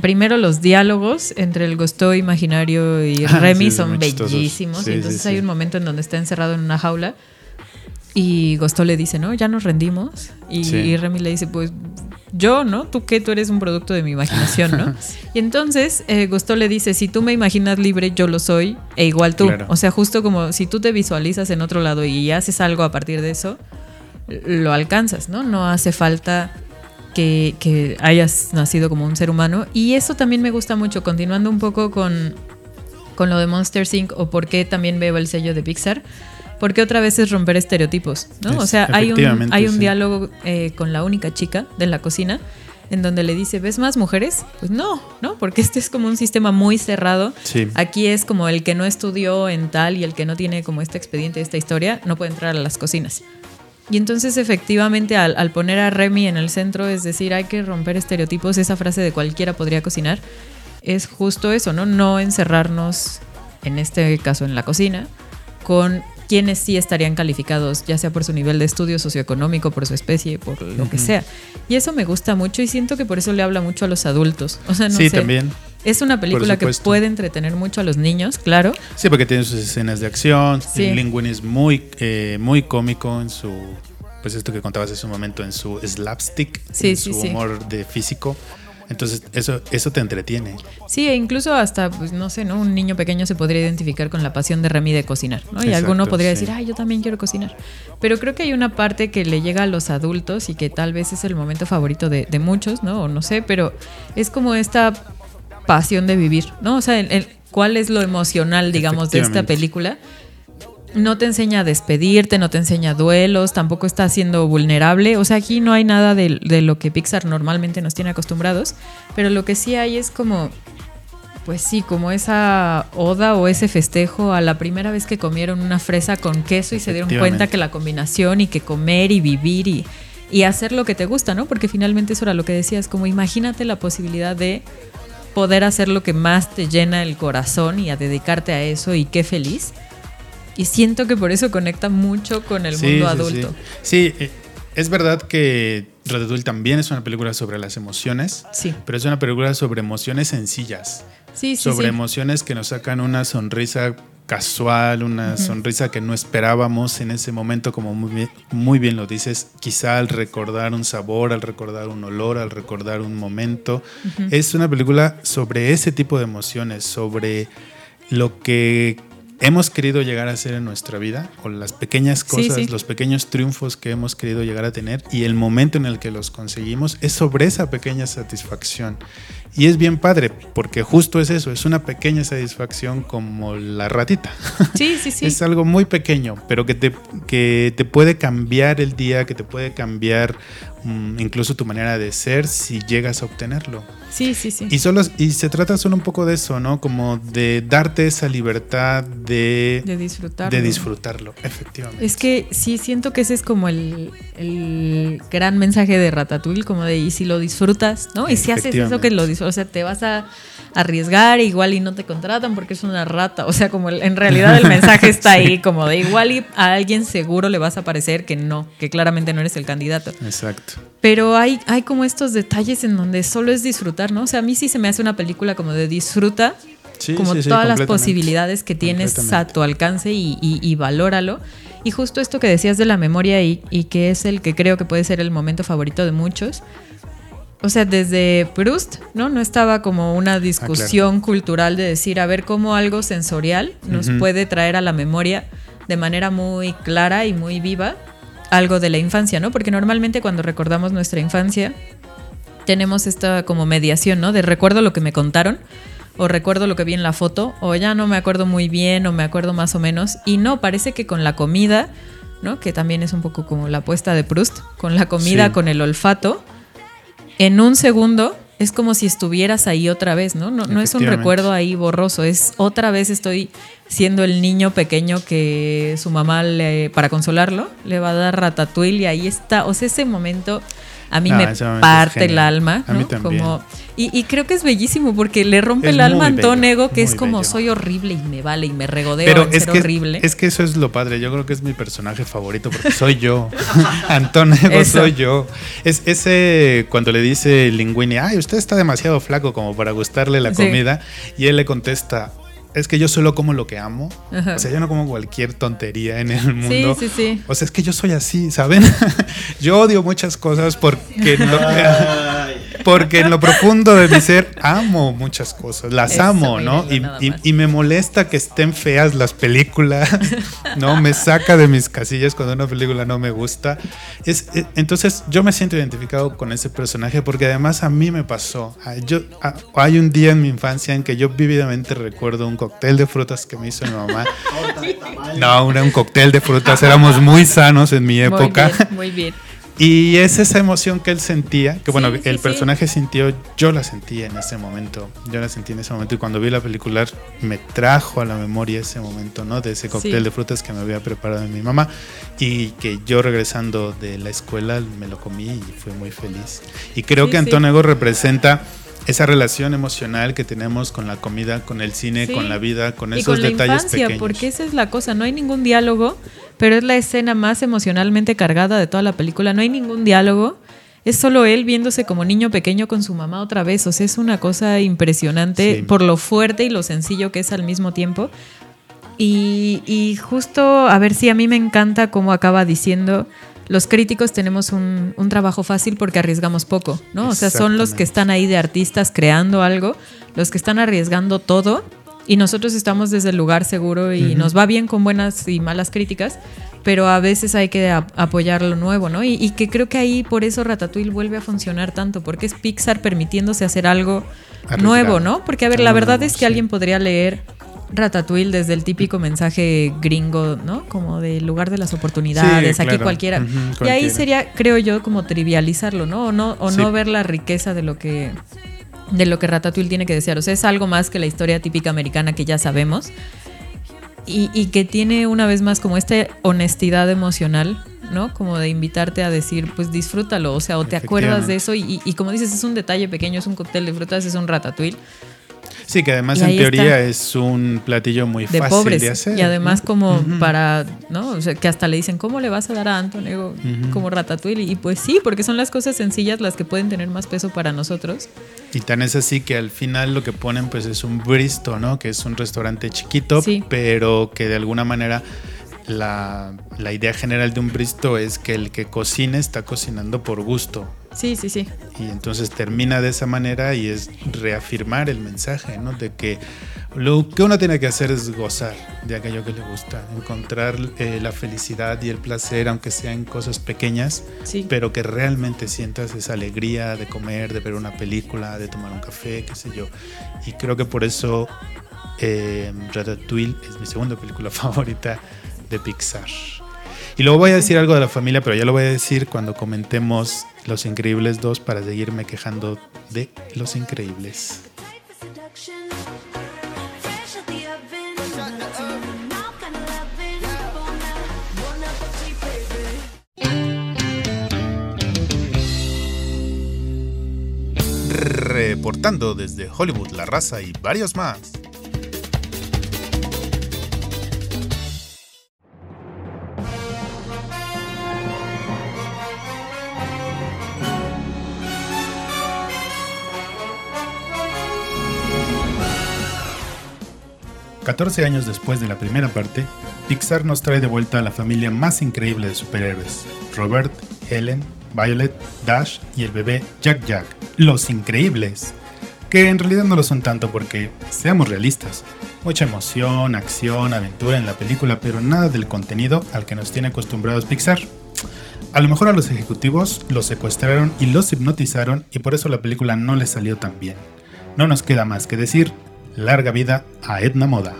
primero, los diálogos entre el Gusteau imaginario y Ah, Remy sí, son bellísimos. Sí, y entonces sí. hay un momento en donde está encerrado en una jaula y Gusteau le dice, ¿no? Ya nos rendimos. Y, y Remy le dice, pues yo, ¿no? ¿Tú qué? Tú eres un producto de mi imaginación, ¿no? [laughs] Y entonces eh, le dice, si tú me imaginas libre, yo lo soy, e igual tú. Claro. O sea, justo como si tú te visualizas en otro lado y haces algo a partir de eso, lo alcanzas, ¿no? No hace falta que, que hayas nacido como un ser humano. Y eso también me gusta mucho, continuando un poco con, con lo de Monster Inc. o por qué también veo el sello de Pixar. Porque otra vez es romper estereotipos, ¿no? Es- o sea, hay un, hay un sí. diálogo eh, con la única chica de la cocina en donde le dice, ¿ves más mujeres? Pues no, ¿no? Porque este es como un sistema muy cerrado. Sí. Aquí es como el que no estudió en tal y el que no tiene como este expediente, esta historia, no puede entrar a las cocinas. Y entonces efectivamente al, al poner a Remy en el centro, es decir, hay que romper estereotipos, esa frase de cualquiera podría cocinar, es justo eso, ¿no? No encerrarnos, en este caso en la cocina, con quienes sí estarían calificados, ya sea por su nivel de estudio socioeconómico, por su especie, por lo que sea. Y eso me gusta mucho y siento que por eso le habla mucho a los adultos. O sea, no sí, sé. también. Es una película que puede entretener mucho a los niños, claro. Sí, porque tiene sus escenas de acción. Sí. El Linguini es muy, eh, muy cómico en su. Pues esto que contabas hace un momento, en su slapstick, Sí, en sí, su humor de físico. Entonces, eso, eso te entretiene. Sí, e incluso hasta, pues no sé, ¿no? Un niño pequeño se podría identificar con la pasión de Remy de cocinar, ¿no? Y Exacto, alguno podría sí. decir, ay, yo también quiero cocinar. Pero creo que hay una parte que le llega a los adultos y que tal vez es el momento favorito de, de muchos, ¿no? O no sé, pero es como esta pasión de vivir, ¿no? O sea, el- el- ¿cuál es lo emocional, digamos, de esta película? No te enseña a despedirte, no te enseña duelos, tampoco está siendo vulnerable. O sea, aquí no hay nada de, de lo que Pixar normalmente nos tiene acostumbrados, pero lo que sí hay es como, pues sí, como esa oda o ese festejo a la primera vez que comieron una fresa con queso y se dieron cuenta que la combinación y que comer y vivir y, y hacer lo que te gusta, ¿no? Porque finalmente eso era lo que decías, como imagínate la posibilidad de poder hacer lo que más te llena el corazón y a dedicarte a eso y qué feliz. Y siento que por eso conecta mucho con el Sí, mundo adulto. Sí, Sí, eh, es verdad que Ratatouille también es una película sobre las emociones, Sí, pero es una película sobre emociones sencillas. sí, sí. sobre emociones que nos sacan una sonrisa casual, una sonrisa que no esperábamos en ese momento, como muy bien, muy bien lo dices, quizá al recordar un sabor, al recordar un olor, al recordar un momento. Es una película sobre ese tipo de emociones, sobre lo que hemos querido llegar a ser en nuestra vida, o las pequeñas cosas, sí. los pequeños triunfos que hemos querido llegar a tener y el momento en el que los conseguimos es sobre esa pequeña satisfacción. Y es bien padre, porque justo es eso, es una pequeña satisfacción como la ratita. [laughs] Sí, sí, sí. Es algo muy pequeño, pero que te, que te puede cambiar el día, que te puede cambiar incluso tu manera de ser si llegas a obtenerlo. Sí, sí, sí. Y, solo, y se trata solo un poco de eso, ¿no? Como de darte esa libertad de, de disfrutar. de disfrutarlo, efectivamente. Es que sí siento que ese es como el, el gran mensaje de Ratatouille, como de y si lo disfrutas, ¿no? Y si haces eso que lo disfrutas, o sea, te vas a arriesgar igual y no te contratan porque es una rata, o sea, como el- en realidad el mensaje [laughs] está ahí, como de igual y a alguien seguro le vas a parecer que no, que claramente no eres el candidato. Exacto. Pero hay, hay como estos detalles en donde solo es disfrutar, ¿no? O sea, a mí sí se me hace una película como de disfruta, Sí, como sí, sí, todas las posibilidades que tienes a tu alcance y, y, y valóralo. Y justo esto que decías de la memoria y, y que es el que creo que puede ser el momento favorito de muchos. O sea, desde Proust, ¿no? No estaba como una discusión cultural de decir, a ver cómo algo sensorial nos puede traer a la memoria de manera muy clara y muy viva algo de la infancia, ¿no? Porque normalmente cuando recordamos nuestra infancia tenemos esta como mediación, ¿no? De recuerdo lo que me contaron o recuerdo lo que vi en la foto o ya no me acuerdo muy bien o me acuerdo más o menos y no, parece que con la comida, ¿no? Que también es un poco como la apuesta de Proust, con la comida, Sí. con el olfato, en un segundo es como si estuvieras ahí otra vez, ¿no? No, no es un recuerdo ahí borroso, es otra vez estoy siendo el niño pequeño que su mamá le, para consolarlo le va a dar ratatouille y ahí está, o sea, ese momento a mí me parte el alma, A mí ¿no? también. Como, y, y creo que es bellísimo porque le rompe Es el alma a Antón Ego, que es como bello. soy horrible y me vale y me regodeo Pero en es ser que, horrible. es que eso es lo padre. Yo creo que es mi personaje favorito porque soy yo. [laughs] Antonio Eso. soy yo. Es ese cuando le dice Linguini, ay, usted está demasiado flaco como para gustarle la Sí. comida. Y él le contesta, es que yo solo como lo que amo. Ajá. O sea, yo no como cualquier tontería en el mundo. Sí, sí, sí. O sea, es que yo soy así, ¿saben? [laughs] yo odio muchas cosas porque no, [laughs] porque en lo profundo de mi ser amo muchas cosas, las Eso, amo, ¿no? Y, me molesta que estén feas las películas, [laughs] ¿no? Me saca de mis casillas cuando una película no me gusta. Es, eh, entonces yo me siento identificado con ese personaje porque además a mí me pasó. Yo, ah, hay un día en mi infancia en que yo vívidamente recuerdo un cóctel de frutas que me hizo mi mamá. No, era un cóctel de frutas, éramos muy sanos en mi época. Muy bien, muy bien. Y es esa emoción que él sentía, que bueno, Sí, el sí. personaje sintió, yo la sentí en ese momento, yo la sentí en ese momento y cuando vi la película me trajo a la memoria ese momento, ¿no? De ese cóctel de frutas que me había preparado mi mamá y que yo regresando de la escuela me lo comí y fui muy feliz. Y creo que. Antonego representa esa relación emocional que tenemos con la comida, con el cine, Sí. con la vida, con y esos con la detalles infancia, pequeños. porque esa es la cosa, no hay ningún diálogo, pero es la escena más emocionalmente cargada de toda la película, no hay ningún diálogo, es solo él viéndose como niño pequeño con su mamá otra vez, o sea, es una cosa impresionante Sí. por lo fuerte y lo sencillo que es al mismo tiempo. Y, y justo, a ver si a mí me encanta cómo acaba diciendo, los críticos tenemos un, un trabajo fácil porque arriesgamos poco, ¿no? O sea, son los que están ahí de artistas creando algo, los que están arriesgando todo y nosotros estamos desde el lugar seguro y nos va bien con buenas y malas críticas, pero a veces hay que apoyar lo nuevo, ¿no? Y, y que creo que ahí por eso Ratatouille vuelve a funcionar tanto, porque es Pixar permitiéndose hacer algo Arriesgado. nuevo, ¿no? Porque a ver, la verdad es que sí. alguien podría leer Ratatouille desde el típico mensaje gringo, ¿no? Como del lugar de las oportunidades, Sí, aquí claro. cualquiera. Y ahí sería, creo yo, como trivializarlo, ¿no? O no, o Sí. no ver la riqueza de lo que de lo que Ratatouille tiene que desear. O sea, es algo más que la historia típica americana que ya sabemos. Y, y que tiene una vez más como esta honestidad emocional, ¿no? Como de invitarte a decir, pues disfrútalo, o sea, o te acuerdas de eso y, y como dices, es un detalle pequeño, es un cóctel de frutas, es un ratatouille Sí, que además Y en teoría es un platillo muy de fácil pobres. de hacer. y además como para, ¿no? O sea, que hasta le dicen, ¿cómo le vas a dar a Antonego Ujú. como ratatouille? Y pues sí, porque son las cosas sencillas las que pueden tener más peso para nosotros. Y tan es así que al final lo que ponen pues es un bristo, ¿no? Que es un restaurante chiquito, Sí. pero que de alguna manera la, la idea general de un bristo es que el que cocina está cocinando por gusto. Sí, sí, sí. Y entonces termina de esa manera y es reafirmar el mensaje, ¿no? De que lo que uno tiene que hacer es gozar de aquello que le gusta, encontrar eh, la felicidad y el placer, aunque sea en cosas pequeñas, Sí. pero que realmente sientas esa alegría de comer, de ver una película, de tomar un café, qué sé yo. Y creo que por eso eh, Ratatouille es mi segunda película [laughs] favorita de Pixar. Y luego voy a decir algo de la familia, pero ya lo voy a decir cuando comentemos Los Increíbles 2 para seguirme quejando de Los Increíbles. Reportando desde Hollywood, La Raza y varios más. Catorce años después de la primera parte, Pixar nos trae de vuelta a la familia más increíble de superhéroes: Robert, Helen, Violet, Dash y el bebé Jack Jack, los increíbles. Que en realidad no lo son tanto porque, seamos realistas, mucha emoción, acción, aventura en la película, pero nada del contenido al que nos tiene acostumbrados Pixar. A lo mejor a los ejecutivos los secuestraron y los hipnotizaron y por eso la película no les salió tan bien. No nos queda más que decir, larga vida a Edna Moda.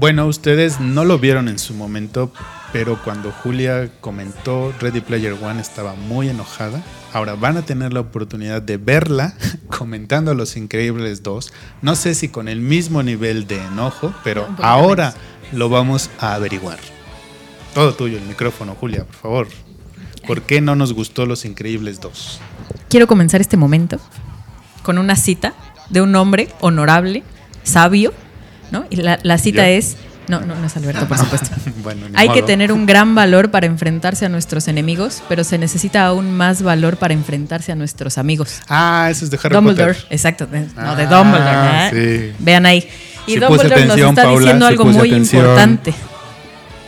Bueno, ustedes no lo vieron en su momento, pero cuando Julia comentó Ready Player One estaba muy enojada. Ahora van a tener la oportunidad de verla [laughs] comentando Los Increíbles 2. No sé si con el mismo nivel de enojo, pero ahora lo vamos a averiguar. Todo tuyo, el micrófono, Julia, por favor. ¿Por qué no nos gustó Los Increíbles 2? Quiero comenzar este momento con una cita de un hombre honorable, sabio, ¿no? Y la, la cita ¿Yo? es... No, no, no es Alberto, por [laughs] supuesto. bueno, Hay que modo. tener un gran valor para enfrentarse a nuestros enemigos, pero se necesita aún más valor para enfrentarse a nuestros amigos. Ah, eso es de Harry Dumbledore, Potter. exacto, de- no de Ah, Dumbledore, ¿eh? sí. Vean ahí. Y Sí Dumbledore atención, nos está Paula, diciendo algo muy atención. importante.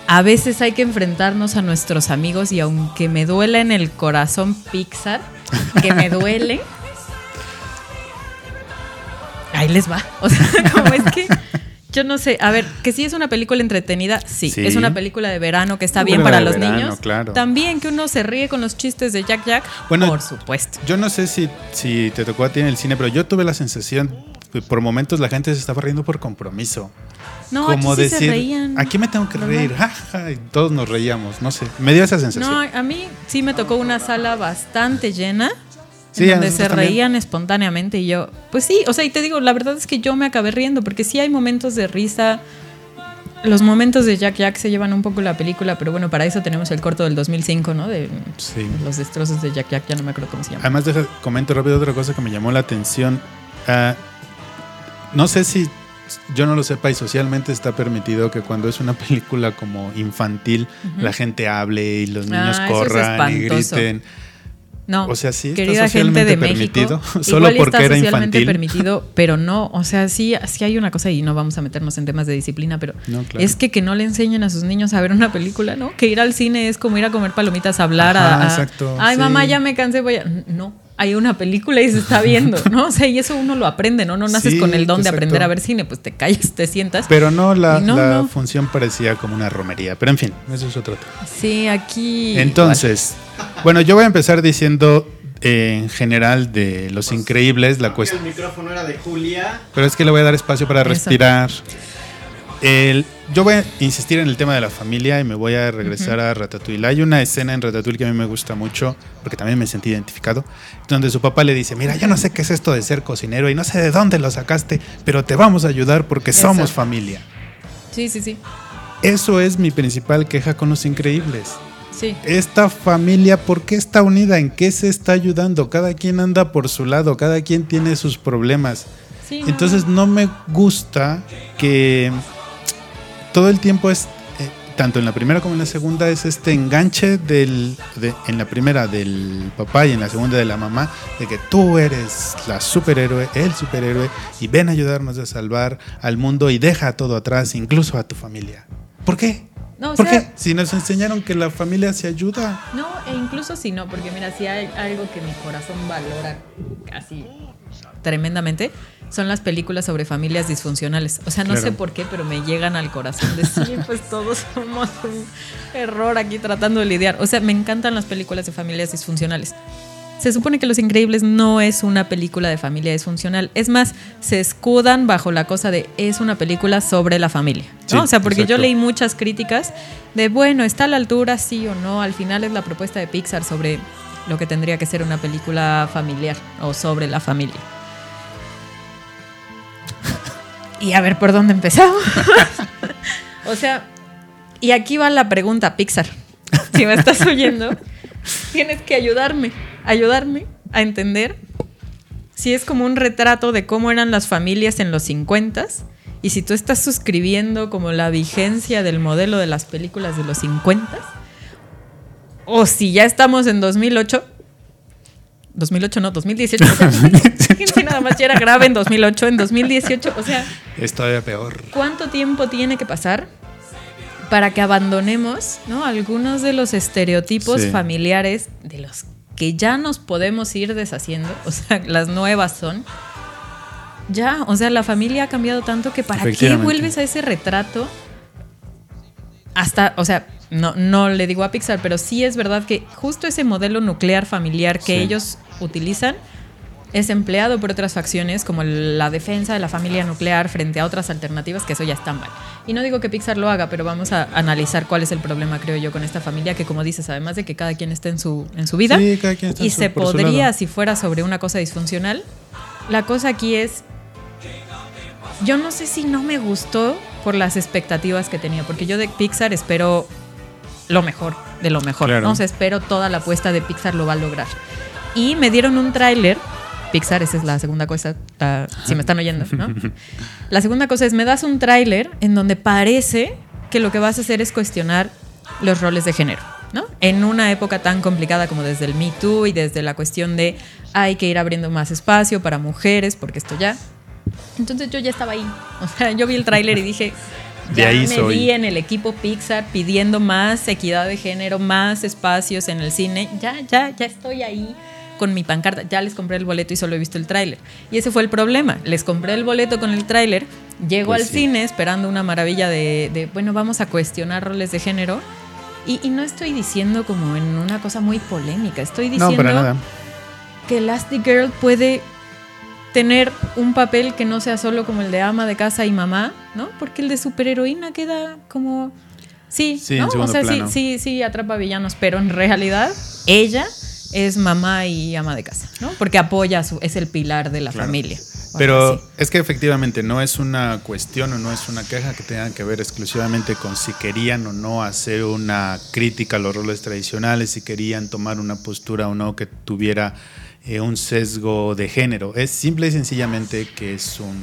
A veces hay que enfrentarnos a nuestros amigos y aunque me duela en el corazón Pixar, que me duele, [laughs] ahí les va. O sea, [laughs] como es que yo no sé, a ver, que sí es una película entretenida, sí, Sí. es una película de verano que está bien para los verano, niños. claro. También que uno se ríe con los chistes de Jack Jack, Bueno, por supuesto. Yo no sé si, si te tocó a ti en el cine, pero yo tuve la sensación, por momentos la gente se estaba riendo por compromiso. No, como aquí sí se decir, reían. aquí me tengo que reír, y todos nos reíamos, no sé, me dio esa sensación. No, a mí sí me tocó una sala bastante llena Sí, en donde se también. reían espontáneamente y yo, pues sí, o sea, y te digo, la verdad es que yo me acabé riendo porque sí hay momentos de risa. Los momentos de Jack Jack se llevan un poco la película, pero bueno, para eso tenemos el corto del 2005, ¿no? De Sí. los destrozos de Jack Jack, ya no me acuerdo cómo se llama. Además, deja, comento rápido otra cosa que me llamó la atención. Ah, no sé si yo no lo sepa y socialmente está permitido que cuando es una [laughs] película como infantil la gente hable y los niños Ah, es corran y griten. No, O sea, sí está querida gente de socialmente México, permitido, [laughs] solo igual porque está era socialmente infantil. permitido, [laughs] pero no, o sea, sí, sí hay una cosa y no vamos a meternos en temas de disciplina, pero No, claro. es que que no le enseñen a sus niños a ver una película, ¿no? Que ir al cine es como ir a comer palomitas, a hablar, a- exacto, ay sí. mamá ya me cansé, voy a, no. Hay una película y se está viendo, [laughs] ¿no? O sea, y eso uno lo aprende, ¿no? No naces Sí, con el don de aprender a ver cine, pues te callas, te sientas. Pero no, la, Y no, la no. función parecía como una romería. Pero en fin, eso es otro tema. Sí, aquí. Entonces, bueno, yo voy a empezar diciendo eh, en general de Los Increíbles, la El cuestión. micrófono era de Julia. Pero es que le voy a dar espacio para Eso. respirar. El- yo voy a insistir en el tema de la familia y me voy a regresar a Ratatouille. Hay una escena en Ratatouille que a mí me gusta mucho, porque también me sentí identificado, donde su papá le dice, mira, yo no sé qué es esto de ser cocinero y no sé de dónde lo sacaste, pero te vamos a ayudar porque somos familia. Sí, sí, sí. Eso es mi principal queja con Los Increíbles. Sí. Esta familia, ¿por qué está unida? ¿En qué se está ayudando? Cada quien anda por su lado, cada quien tiene sus problemas. sí no, Entonces no me gusta que todo el tiempo es, eh, tanto en la primera como en la segunda, es este enganche del, de- en la primera del papá y en la segunda de la mamá, de que tú eres la superhéroe, el superhéroe, y ven a ayudarnos a salvar al mundo y deja todo atrás, incluso a tu familia. ¿Por qué? No, ¿Por sea, qué? Si nos enseñaron que la familia se ayuda. No, e incluso si no, porque mira, si hay algo que mi corazón valora así tremendamente, son las películas sobre familias disfuncionales. O sea, no Claro. sé por qué, pero me llegan al corazón de sí, pues todos [laughs] somos un error aquí tratando de lidiar. O sea, me encantan las películas de familias disfuncionales. Se supone que Los Increíbles no es una película de familia disfuncional. Es más, se escudan bajo la cosa de es una película sobre la familia. ¿no? Sí, o sea, porque yo exacto. leí muchas críticas de, bueno, está a la altura, sí o no. Al final es la propuesta de Pixar sobre lo que tendría que ser una película familiar o sobre la familia. Y a ver por dónde empezamos. [laughs] o sea, y aquí va la pregunta, Pixar. Si me estás oyendo, tienes que ayudarme, ayudarme a entender si es como un retrato de cómo eran las familias en los 50 y si tú estás suscribiendo como la vigencia del modelo de las películas de los 50 o si ya estamos en 2008 2008 no, 2018. O sea, fíjense nada más ya era grave en 2008, en 2018, o sea, Es todavía peor. ¿cuánto tiempo tiene que pasar para que abandonemos ¿no? algunos de los estereotipos Sí. familiares de los que ya nos podemos ir deshaciendo? O sea, [laughs] las nuevas son. Ya, o sea, la familia ha cambiado tanto que para qué vuelves a ese retrato hasta, o sea, no, no le digo a Pixar, pero sí es verdad que justo ese modelo nuclear familiar que Sí. ellos utilizan es empleado por otras facciones como la defensa de la familia nuclear frente a otras alternativas que eso ya está mal. Y no digo que Pixar lo haga, pero vamos a analizar cuál es el problema, creo yo, con esta familia que como dices, además de que cada quien esté en su, en su vida, Sí, cada quien está y en su- se podría, si fuera sobre una cosa disfuncional, la cosa aquí es, yo no sé si no me gustó por las expectativas que tenía, porque yo de Pixar espero lo mejor, de lo mejor, Claro. ¿no? O sea, espero toda la apuesta de Pixar lo va a lograr. Y me dieron un tráiler, Pixar, esa es la segunda cosa, si me están oyendo, ¿no? [laughs] La segunda cosa es, me das un tráiler en donde parece que lo que vas a hacer es cuestionar los roles de género, ¿no? En una época tan complicada como desde el Me Too y desde la cuestión de hay que ir abriendo más espacio para mujeres, porque esto ya. Entonces yo ya estaba ahí. O sea, yo vi el tráiler y dije, De ya ahí me soy. vi en el equipo Pixar pidiendo más equidad de género, más espacios en el cine. Ya, ya, ya estoy ahí con mi pancarta. Ya les compré el boleto y solo he visto el tráiler. Y ese fue el problema. Les compré el boleto con el tráiler, llego Pues al sí. cine esperando una maravilla de, de, bueno, vamos a cuestionar roles de género. Y, y no estoy diciendo como en una cosa muy polémica, estoy diciendo No, que Elastigirl puede tener un papel que no sea solo como el de ama de casa y mamá, ¿no? Porque el de superheroína queda como sí, Sí. O sea, sí, sí, sí atrapa villanos, pero en realidad ella es mamá y ama de casa, ¿no? Porque apoya, su, es el pilar de la Claro. familia. Pero así. es que efectivamente no es una cuestión o no es una queja que tenga que ver exclusivamente con si querían o no hacer una crítica a los roles tradicionales, si querían tomar una postura o no que tuviera eh, un sesgo de género. Es simple y sencillamente que es un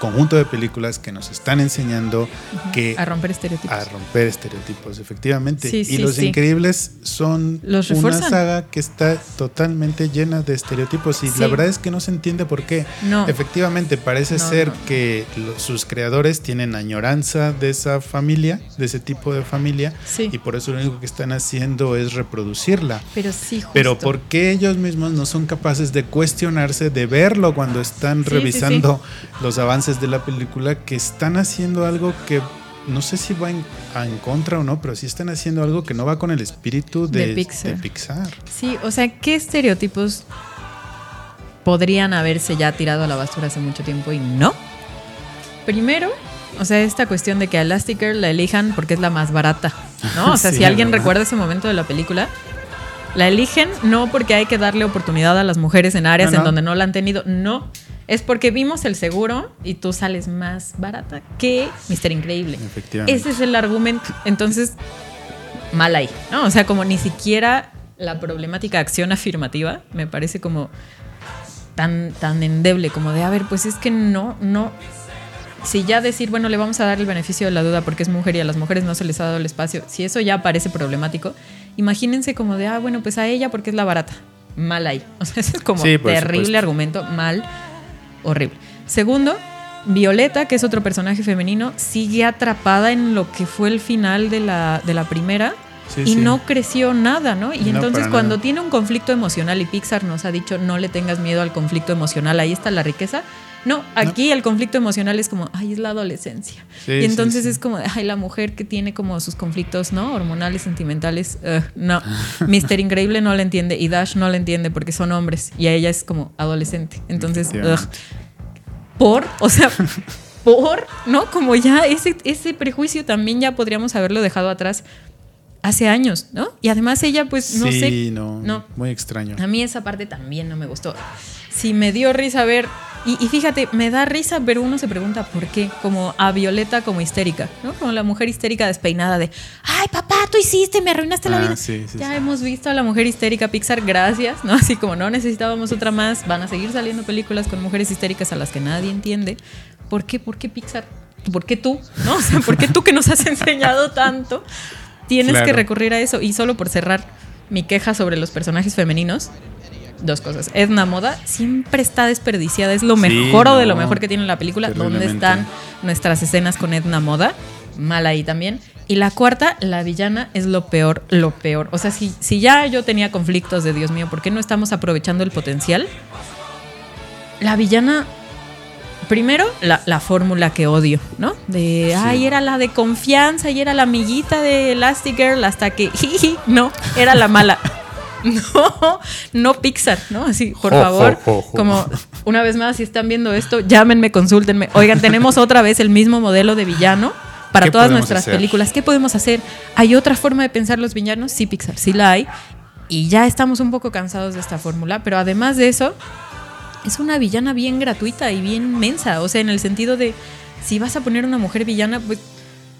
conjunto de películas que nos están enseñando que A romper estereotipos. a romper estereotipos, efectivamente. Sí, y Los sí. Increíbles son Los una saga que está totalmente llena de estereotipos y Sí. la verdad es que no se entiende por qué. No. Efectivamente, parece No, ser no, que lo- sus creadores tienen añoranza de esa familia, de ese tipo de familia, Sí. y por eso lo único que están haciendo es reproducirla. Pero sí, justo. Pero ¿por qué ellos mismos no son capaces de cuestionarse, de verlo cuando están revisando los avances de la película, que están haciendo algo que no sé si va en, a- en contra o no, pero sí están haciendo algo que no va con el espíritu de, De Pixar. de Pixar. Sí, o sea, ¿qué estereotipos podrían haberse ya tirado a la basura hace mucho tiempo y no? Primero, o sea, esta cuestión de que a Elastigirl la elijan porque es la más barata, ¿no? O [laughs] sea, Sí, si alguien ¿verdad? recuerda ese momento de la película, la eligen no porque hay que darle oportunidad a las mujeres en áreas No, en donde no la han tenido, no. Es porque vimos el seguro y tú sales más barata que Mister Increíble. Efectivamente. Ese es el argumento. Entonces, mal ahí, ¿no? O sea, como ni siquiera la problemática acción afirmativa me parece como tan, tan endeble, como de, a ver, pues es que no, no. Si ya decir, bueno, le vamos a dar el beneficio de la duda porque es mujer y a las mujeres no se les ha dado el espacio, si eso ya parece problemático, imagínense como de, ah, bueno, pues a ella porque es la barata. Mal ahí. [laughs] O sea, ese es como Sí, terrible supuesto. argumento, mal, horrible. Segundo, Violeta, que es otro personaje femenino, sigue atrapada en lo que fue el final de la, de la primera Sí, y sí. no creció nada, ¿no? Y No, entonces cuando nada. tiene un conflicto emocional y Pixar nos ha dicho no le tengas miedo al conflicto emocional, ahí está la riqueza. No, aquí el conflicto emocional es como, ay, es la adolescencia. Sí, y sí, entonces sí. es como, ay, la mujer que tiene como sus conflictos, ¿no? Hormonales, sentimentales. ugh, no, [laughs] Mister Increíble no la entiende y Dash no la entiende porque son hombres y a ella es como adolescente. Entonces, por, o sea, por, ¿no? Como ya ese, ese prejuicio también ya podríamos haberlo dejado atrás hace años, ¿no? Y además ella, pues, no sí, sé. no, no. muy extraño. A mí esa parte también no me gustó. Sí, me dio risa ver. Y, y fíjate, me da risa, pero uno se pregunta por qué. Como a Violeta como histérica, ¿no? Como la mujer histérica despeinada de, ay, papá, tú hiciste, me arruinaste la Ah, vida. sí, sí, ya sí. hemos visto a la mujer histérica Pixar, gracias, ¿no? Así como no necesitábamos otra más. Van a seguir saliendo películas con mujeres histéricas a las que nadie entiende. ¿Por qué? ¿Por qué Pixar? ¿Por qué tú? ¿No? O sea, ¿por qué tú que nos has enseñado tanto? Tienes que recurrir a eso. Y solo por cerrar mi queja sobre los personajes femeninos, dos cosas. Edna Moda siempre está desperdiciada. Es lo Sí, mejor o de lo mejor que tiene la película. ¿Dónde están nuestras escenas con Edna Moda? Mal ahí también. Y la cuarta, la villana es lo peor, lo peor. O sea, si, si ya yo tenía conflictos de Dios mío, ¿por qué no estamos aprovechando el potencial? La villana Primero, la, la fórmula que odio, ¿no? De, Sí. ay, era la de confianza y era la amiguita de Elastigirl hasta que, [laughs] jiji, no, era la mala. [laughs] No, no Pixar, ¿no? Así, por Jo, favor, jo, jo, jo. como una vez más, si están viendo esto, llámenme, consúltenme. Oigan, tenemos otra vez el mismo modelo de villano para ¿Qué todas nuestras hacer? películas. ¿Qué podemos hacer? ¿Hay otra forma de pensar los villanos? Sí, Pixar, sí la hay. Y ya estamos un poco cansados de esta fórmula, pero además de eso, es una villana bien gratuita y bien mensa. O sea, en el sentido de, si vas a poner una mujer villana, pues,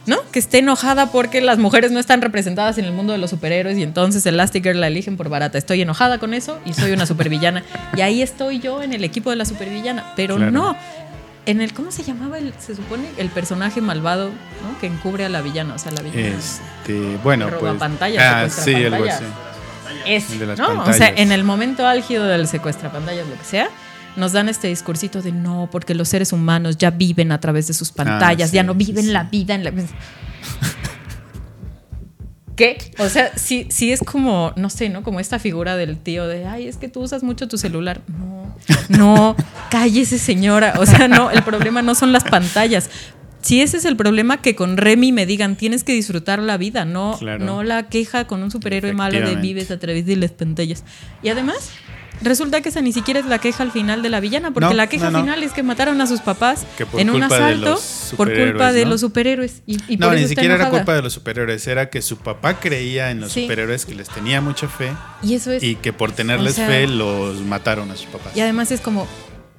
¿no? Que esté enojada porque las mujeres no están representadas en el mundo de los superhéroes y entonces Elastigirl la eligen por barata. Estoy enojada con eso y soy una supervillana. y ahí estoy yo en el equipo de la supervillana. Pero Claro. no. En el, ¿cómo se llamaba el, se supone, el personaje malvado, ¿no? Que encubre a la villana, o sea, la villana. Este, bueno, Roba pues. ah, sí, algo así. Las ¿no? O sea, en el momento álgido del secuestra pantallas, lo que sea, nos dan este discursito de no, porque los seres humanos ya viven a través de sus pantallas, Ah, sí, ya no sí, viven sí. la vida en la. ¿Qué? O sea, sí, sí es como, no sé, ¿no? Como esta figura del tío de, ay, es que tú usas mucho tu celular. No, no, cállese señora. O sea, no, el problema no son las pantallas. Si ese es el problema, que con Remy me digan, tienes que disfrutar la vida, no, Claro. no la queja con un superhéroe malo de vives a través de las pantallas. Y además, resulta que esa ni siquiera es la queja al final de la villana, porque No, la queja no, no. final es que mataron a sus papás en un asalto por culpa de los superhéroes. Y, y no, por ni siquiera era culpa de los superhéroes, era que su papá creía en los Sí. superhéroes, que les tenía mucha fe Y eso es. y que por tenerles o sea- fe los mataron a sus papás. Y además es como,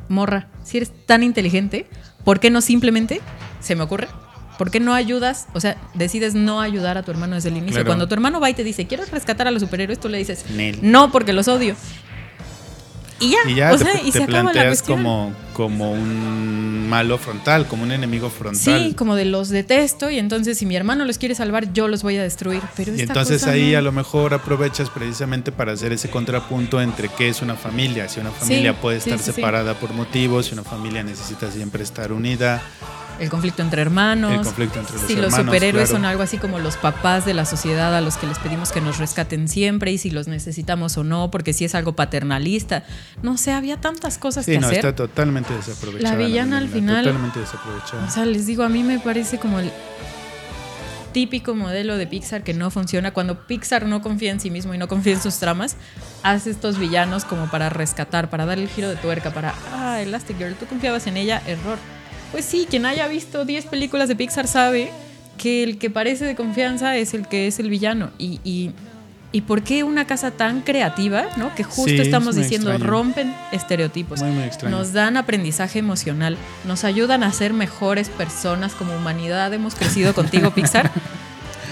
morra, si eres tan inteligente, ¿por qué no simplemente, se me ocurre, ¿por qué no ayudas? O sea, decides no ayudar a tu hermano desde el inicio. Claro. Cuando tu hermano va y te dice, ¿quieres rescatar a los superhéroes? Tú le dices, Nel. no, porque los odio. Y ya, Y ya o te, sea, y te se acaba la planteas cuestión. como, como un malo frontal, como un enemigo frontal. Sí, como de los detesto y entonces si mi hermano los quiere salvar, yo los voy a destruir. Pero Y esta entonces cosa ahí no. a lo mejor aprovechas precisamente para hacer ese contrapunto entre qué es una familia. Si una familia puede estar sí, sí. separada por motivos, si una familia necesita siempre estar unida. El conflicto entre hermanos. El conflicto entre los si los superhéroes claro. son algo así como los papás de la sociedad a los que les pedimos que nos rescaten siempre y si los necesitamos o no, porque si es algo paternalista. No sé, había tantas cosas Sí, que no, hacer. está totalmente desaprovechada. La villana al final- Totalmente desaprovechada. O sea, les digo, a mí me parece como el típico modelo de Pixar que no funciona. Cuando Pixar no confía en sí mismo y no confía en sus tramas, hace estos villanos como para rescatar, para darle el giro de tuerca, para, ah, Elastigirl, tú confiabas en ella, error. Pues sí, quien haya visto 10 películas de Pixar sabe que el que parece de confianza es el que es el villano. Y, y, ¿y por qué una casa tan creativa, ¿no? que justo Sí, estamos diciendo, extraño. rompen estereotipos? Muy, muy. Nos dan aprendizaje emocional, nos ayudan a ser mejores personas como humanidad. Hemos crecido contigo, Pixar. [laughs]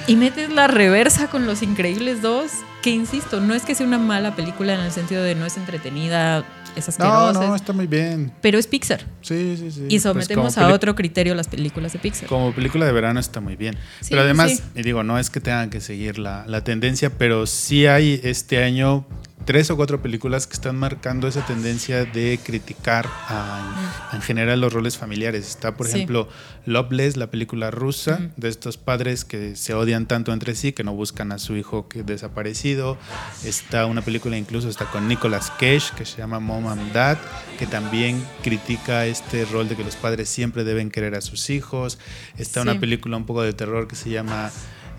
Y metes la reversa con Los Increíbles 2, que insisto, no es que sea una mala película en el sentido de no es entretenida, es No, asquerosa, no, es- está muy bien. pero es Pixar. Sí, sí, sí. Y Pues sometemos a otro criterio las películas de Pixar. Como película de verano está muy bien. Sí, pero además, sí. y digo, no es que tengan que seguir la, la tendencia, pero sí hay este año tres o cuatro películas que están marcando esa tendencia de criticar a- en general los roles familiares. Está, por. Sí. ejemplo, Loveless, la película rusa, de estos padres que se odian tanto entre sí, que no buscan a su hijo que desaparecido. Está una película incluso está con Nicolas Cage, que se llama Mom and Dad, que también critica este rol de que los padres siempre deben querer a sus hijos. Está Sí. una película un poco de terror que se llama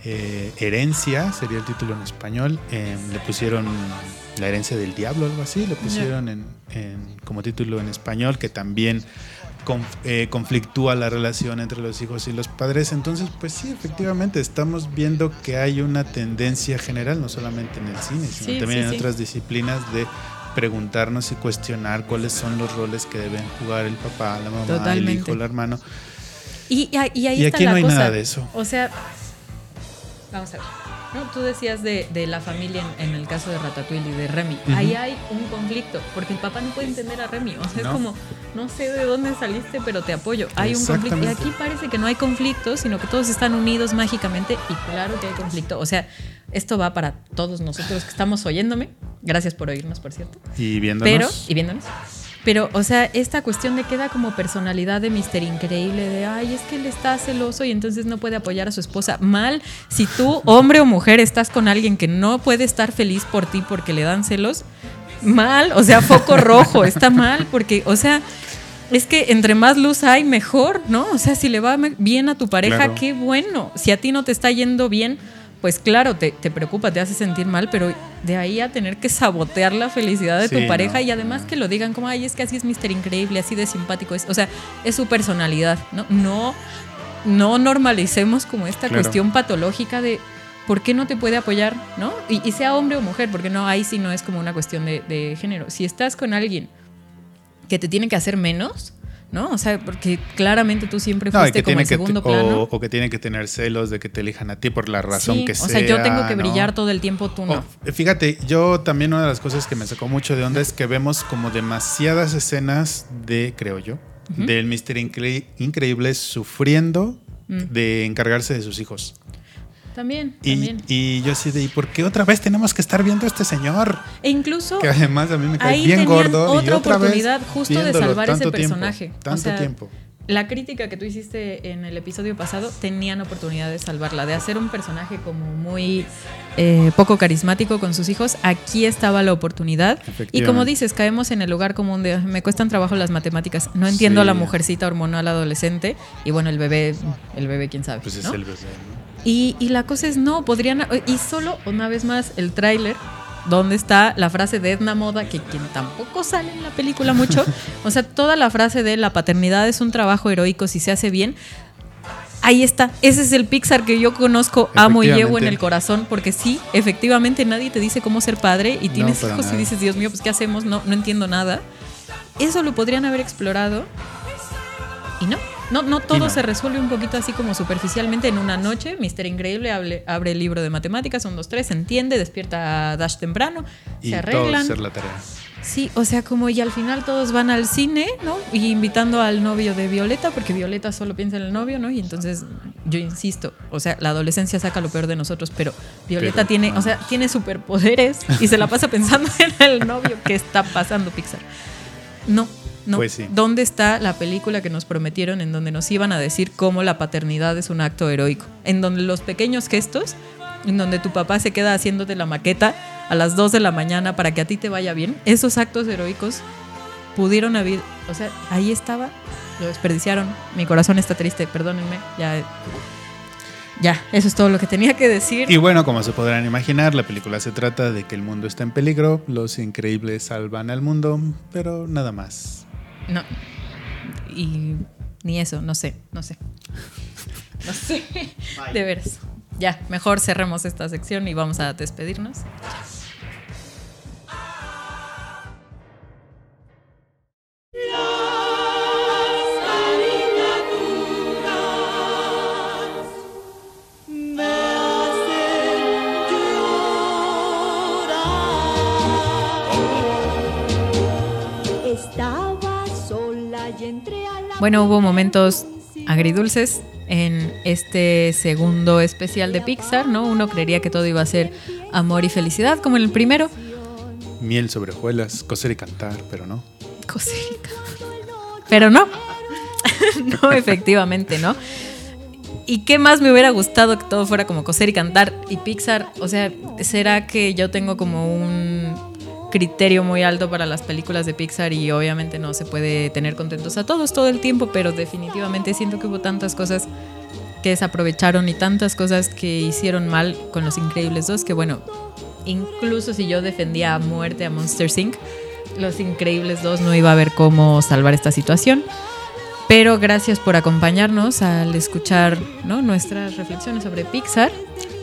eh, Herencia, sería el título en español. Eh, le pusieron La herencia del diablo, algo así, le pusieron en, en- como título en español, que también conf- eh, conflictúa la relación entre los hijos y los padres. Entonces, pues sí, efectivamente, estamos viendo que hay una tendencia general, no solamente en el cine, sino Sí, también sí, en sí. otras disciplinas de preguntarnos y cuestionar cuáles son los roles que deben jugar el papá, la mamá, el hijo, el hermano. Y, y- y ahí Y está aquí la no hay cosa. nada de eso. O sea, vamos a ver. No, tú decías de, de la familia en, en el caso de Ratatouille y de Remy. Ahí hay un conflicto, porque el papá no puede entender a Remy. O sea, es como, no sé de dónde saliste, pero te apoyo. Hay un conflicto. Y aquí parece que no hay conflicto, sino que todos están unidos mágicamente. Y claro que hay conflicto. O sea, esto va para todos nosotros que estamos oyéndome. Gracias por oírnos, por cierto. Y viéndonos. Pero, y viéndonos. Pero, o sea, esta cuestión de queda como personalidad de Mister Increíble, de ay, es que él está celoso y entonces no puede apoyar a su esposa. Mal, si tú, hombre o mujer, estás con alguien que no puede estar feliz por ti porque le dan celos, mal, o sea, foco [laughs] rojo, está mal, porque, o sea, es que entre más luz hay, mejor, ¿no? O sea, si le va bien a tu pareja, Claro. qué bueno. Si a ti no te está yendo bien, pues claro, te, te preocupa, te hace sentir mal, pero de ahí a tener que sabotear la felicidad de Sí, tu pareja no, y además no. que lo digan como, ay, es que así es Mister Increíble, así de simpático es. O sea, es su personalidad, ¿no? No, no normalicemos como esta Claro. cuestión patológica de por qué no te puede apoyar, ¿no? Y, y sea hombre o mujer, porque no, ahí sí no es como una cuestión de, de género. Si estás con alguien que te tiene que hacer menos, ¿no? O sea, porque claramente tú siempre No, fuiste que como que segundo o, plano. o que tiene que tener celos de que te elijan a ti por la razón Sí, que o sea. sea, yo tengo que ¿no? brillar todo el tiempo, tú no. Oh, fíjate, yo también una de las cosas que me sacó mucho de onda es que vemos como demasiadas escenas de, creo yo, del Mister Incre- Increíble sufriendo Mm. de encargarse de sus hijos. También, Y, también. y yo así de, ¿y por qué otra vez tenemos que estar viendo a este señor? E incluso Que además a mí me cae bien gordo. y otra otra vez oportunidad justo de salvar ese tiempo, personaje. O tanto sea, tiempo. la crítica que tú hiciste en el episodio pasado tenían oportunidad de salvarla, de hacer un personaje como muy eh, poco carismático con sus hijos. Aquí estaba la oportunidad. Y como dices, caemos en el lugar común de me cuestan trabajo las matemáticas. No entiendo a la mujercita hormonal adolescente y bueno, el bebé, el bebé quién sabe. Pues es ¿no? el bebé, ¿no? Y, y la cosa es, no, podrían. Y solo, una vez más, el tráiler ¿Dónde está la frase de Edna Moda, que quien tampoco sale en la película mucho? [laughs] O sea, toda la frase de la paternidad es un trabajo heroico si se hace bien. Ahí está, ese es el Pixar que yo conozco, amo y llevo en el corazón, porque sí, efectivamente nadie te dice cómo ser padre y tienes hijos y dices, Dios mío, pues ¿qué hacemos? No, no entiendo nada. Eso lo podrían haber explorado y no. No, no todo se resuelve un poquito así como superficialmente en una noche. Mister Increíble abre, el libro de matemáticas, un, dos, tres, se entiende, despierta a Dash temprano, se arreglan. hacer la tarea. Sí, o sea, como y al final todos van al cine, ¿no? Y invitando al novio de Violeta, porque Violeta solo piensa en el novio, ¿no? Y entonces, yo insisto, o sea, la adolescencia saca lo peor de nosotros, pero Violeta tiene, o sea, tiene superpoderes y se la pasa pensando [laughs] en el novio que está pasando Pixar. No, no. Pues sí. ¿Dónde está la película que nos prometieron en donde nos iban a decir cómo la paternidad es un acto heroico? En donde los pequeños gestos, en donde tu papá se queda haciéndote la maqueta a las 2 de la mañana para que a ti te vaya bien, esos actos heroicos pudieron haber, o sea, ahí estaba, lo desperdiciaron. Mi corazón está triste, perdónenme, ya ya, eso es todo lo que tenía que decir. Y bueno, como se podrán imaginar, la película se trata de que el mundo está en peligro, los increíbles salvan al mundo, pero nada más. No. Y ni eso, no sé, no sé. No sé. De veras. Ya, mejor cerremos esta sección y vamos a despedirnos. Bueno, hubo momentos agridulces en este segundo especial de Pixar, ¿no? Uno creería que todo iba a ser amor y felicidad, como en el primero. Miel sobre hojuelas, coser y cantar, pero no. Coser y cantar. Pero no. [laughs] no, efectivamente, ¿no? ¿Y qué más me hubiera gustado que todo fuera como coser y cantar? Y Pixar, o sea, ¿será que yo tengo como un criterio muy alto para las películas de Pixar y obviamente no se puede tener contentos a todos todo el tiempo, pero definitivamente siento que hubo tantas cosas que desaprovecharon y tantas cosas que hicieron mal con Los Increíbles 2 que bueno, incluso si yo defendía a muerte a Monster Inc., Los Increíbles 2 no iba a ver cómo salvar esta situación. Pero gracias por acompañarnos al escuchar nuestras reflexiones sobre Pixar.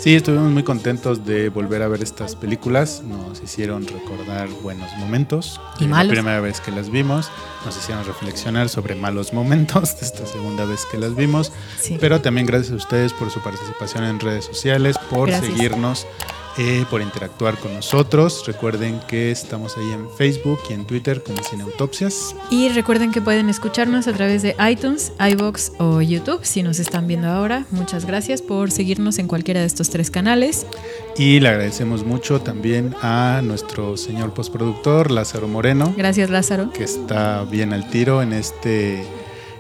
Sí, estuvimos muy contentos de volver a ver estas películas. Nos hicieron recordar buenos momentos. Y malos. La primera vez que las vimos. Nos hicieron reflexionar sobre malos momentos de esta segunda vez que las vimos. Pero también gracias a ustedes por su participación en redes sociales, por seguirnos eh, por interactuar con nosotros. Recuerden que estamos ahí en Facebook y en Twitter como Cineautopsias. Y recuerden que pueden escucharnos a través de iTunes, iBox o YouTube si nos están viendo ahora. Muchas gracias por seguirnos en cualquiera de estos tres canales. Y le agradecemos mucho también a nuestro señor postproductor, Lázaro Moreno. Gracias, Lázaro. Que está bien al tiro en este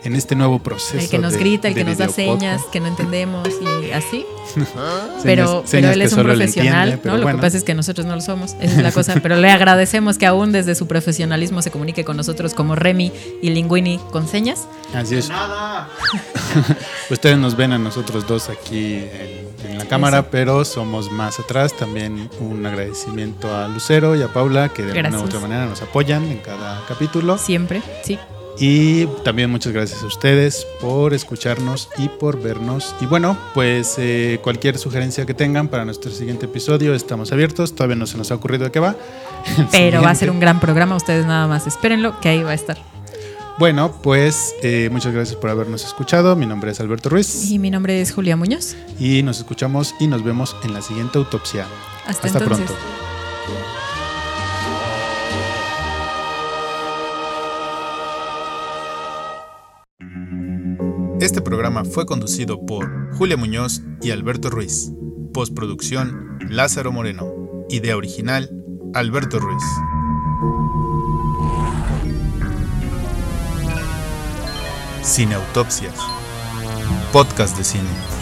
en este nuevo proceso. El que nos grita, el que nos da señas, que no entendemos y así. [laughs] pero, pero él es un profesional, ¿no? Lo que pasa es que nosotros no lo somos, esa es la cosa. pero le agradecemos que aún desde su profesionalismo se comunique con nosotros como Remy y Linguini con señas. Así es. Nada. [laughs] Ustedes nos ven a nosotros dos aquí en, la cámara, pero somos más atrás. También un agradecimiento a Lucero y a Paula que de alguna u otra manera nos apoyan en cada capítulo. Siempre, sí. Y también muchas gracias a ustedes por escucharnos y por vernos. Y bueno, pues eh, cualquier sugerencia que tengan para nuestro siguiente episodio, estamos abiertos. Todavía no se nos ha ocurrido de qué va. [laughs] Pero va a ser un gran programa, ustedes nada más espérenlo, que ahí va a estar. Bueno, pues eh, muchas gracias por habernos escuchado. Mi nombre es Alberto Ruiz. Y mi nombre es Julia Muñoz. Y nos escuchamos y nos vemos en la siguiente autopsia. Hasta, Hasta pronto. Este programa fue conducido por Julia Muñoz y Alberto Ruiz. Postproducción Lázaro Moreno. Idea original Alberto Ruiz. Cineautopsias. Podcast de cine.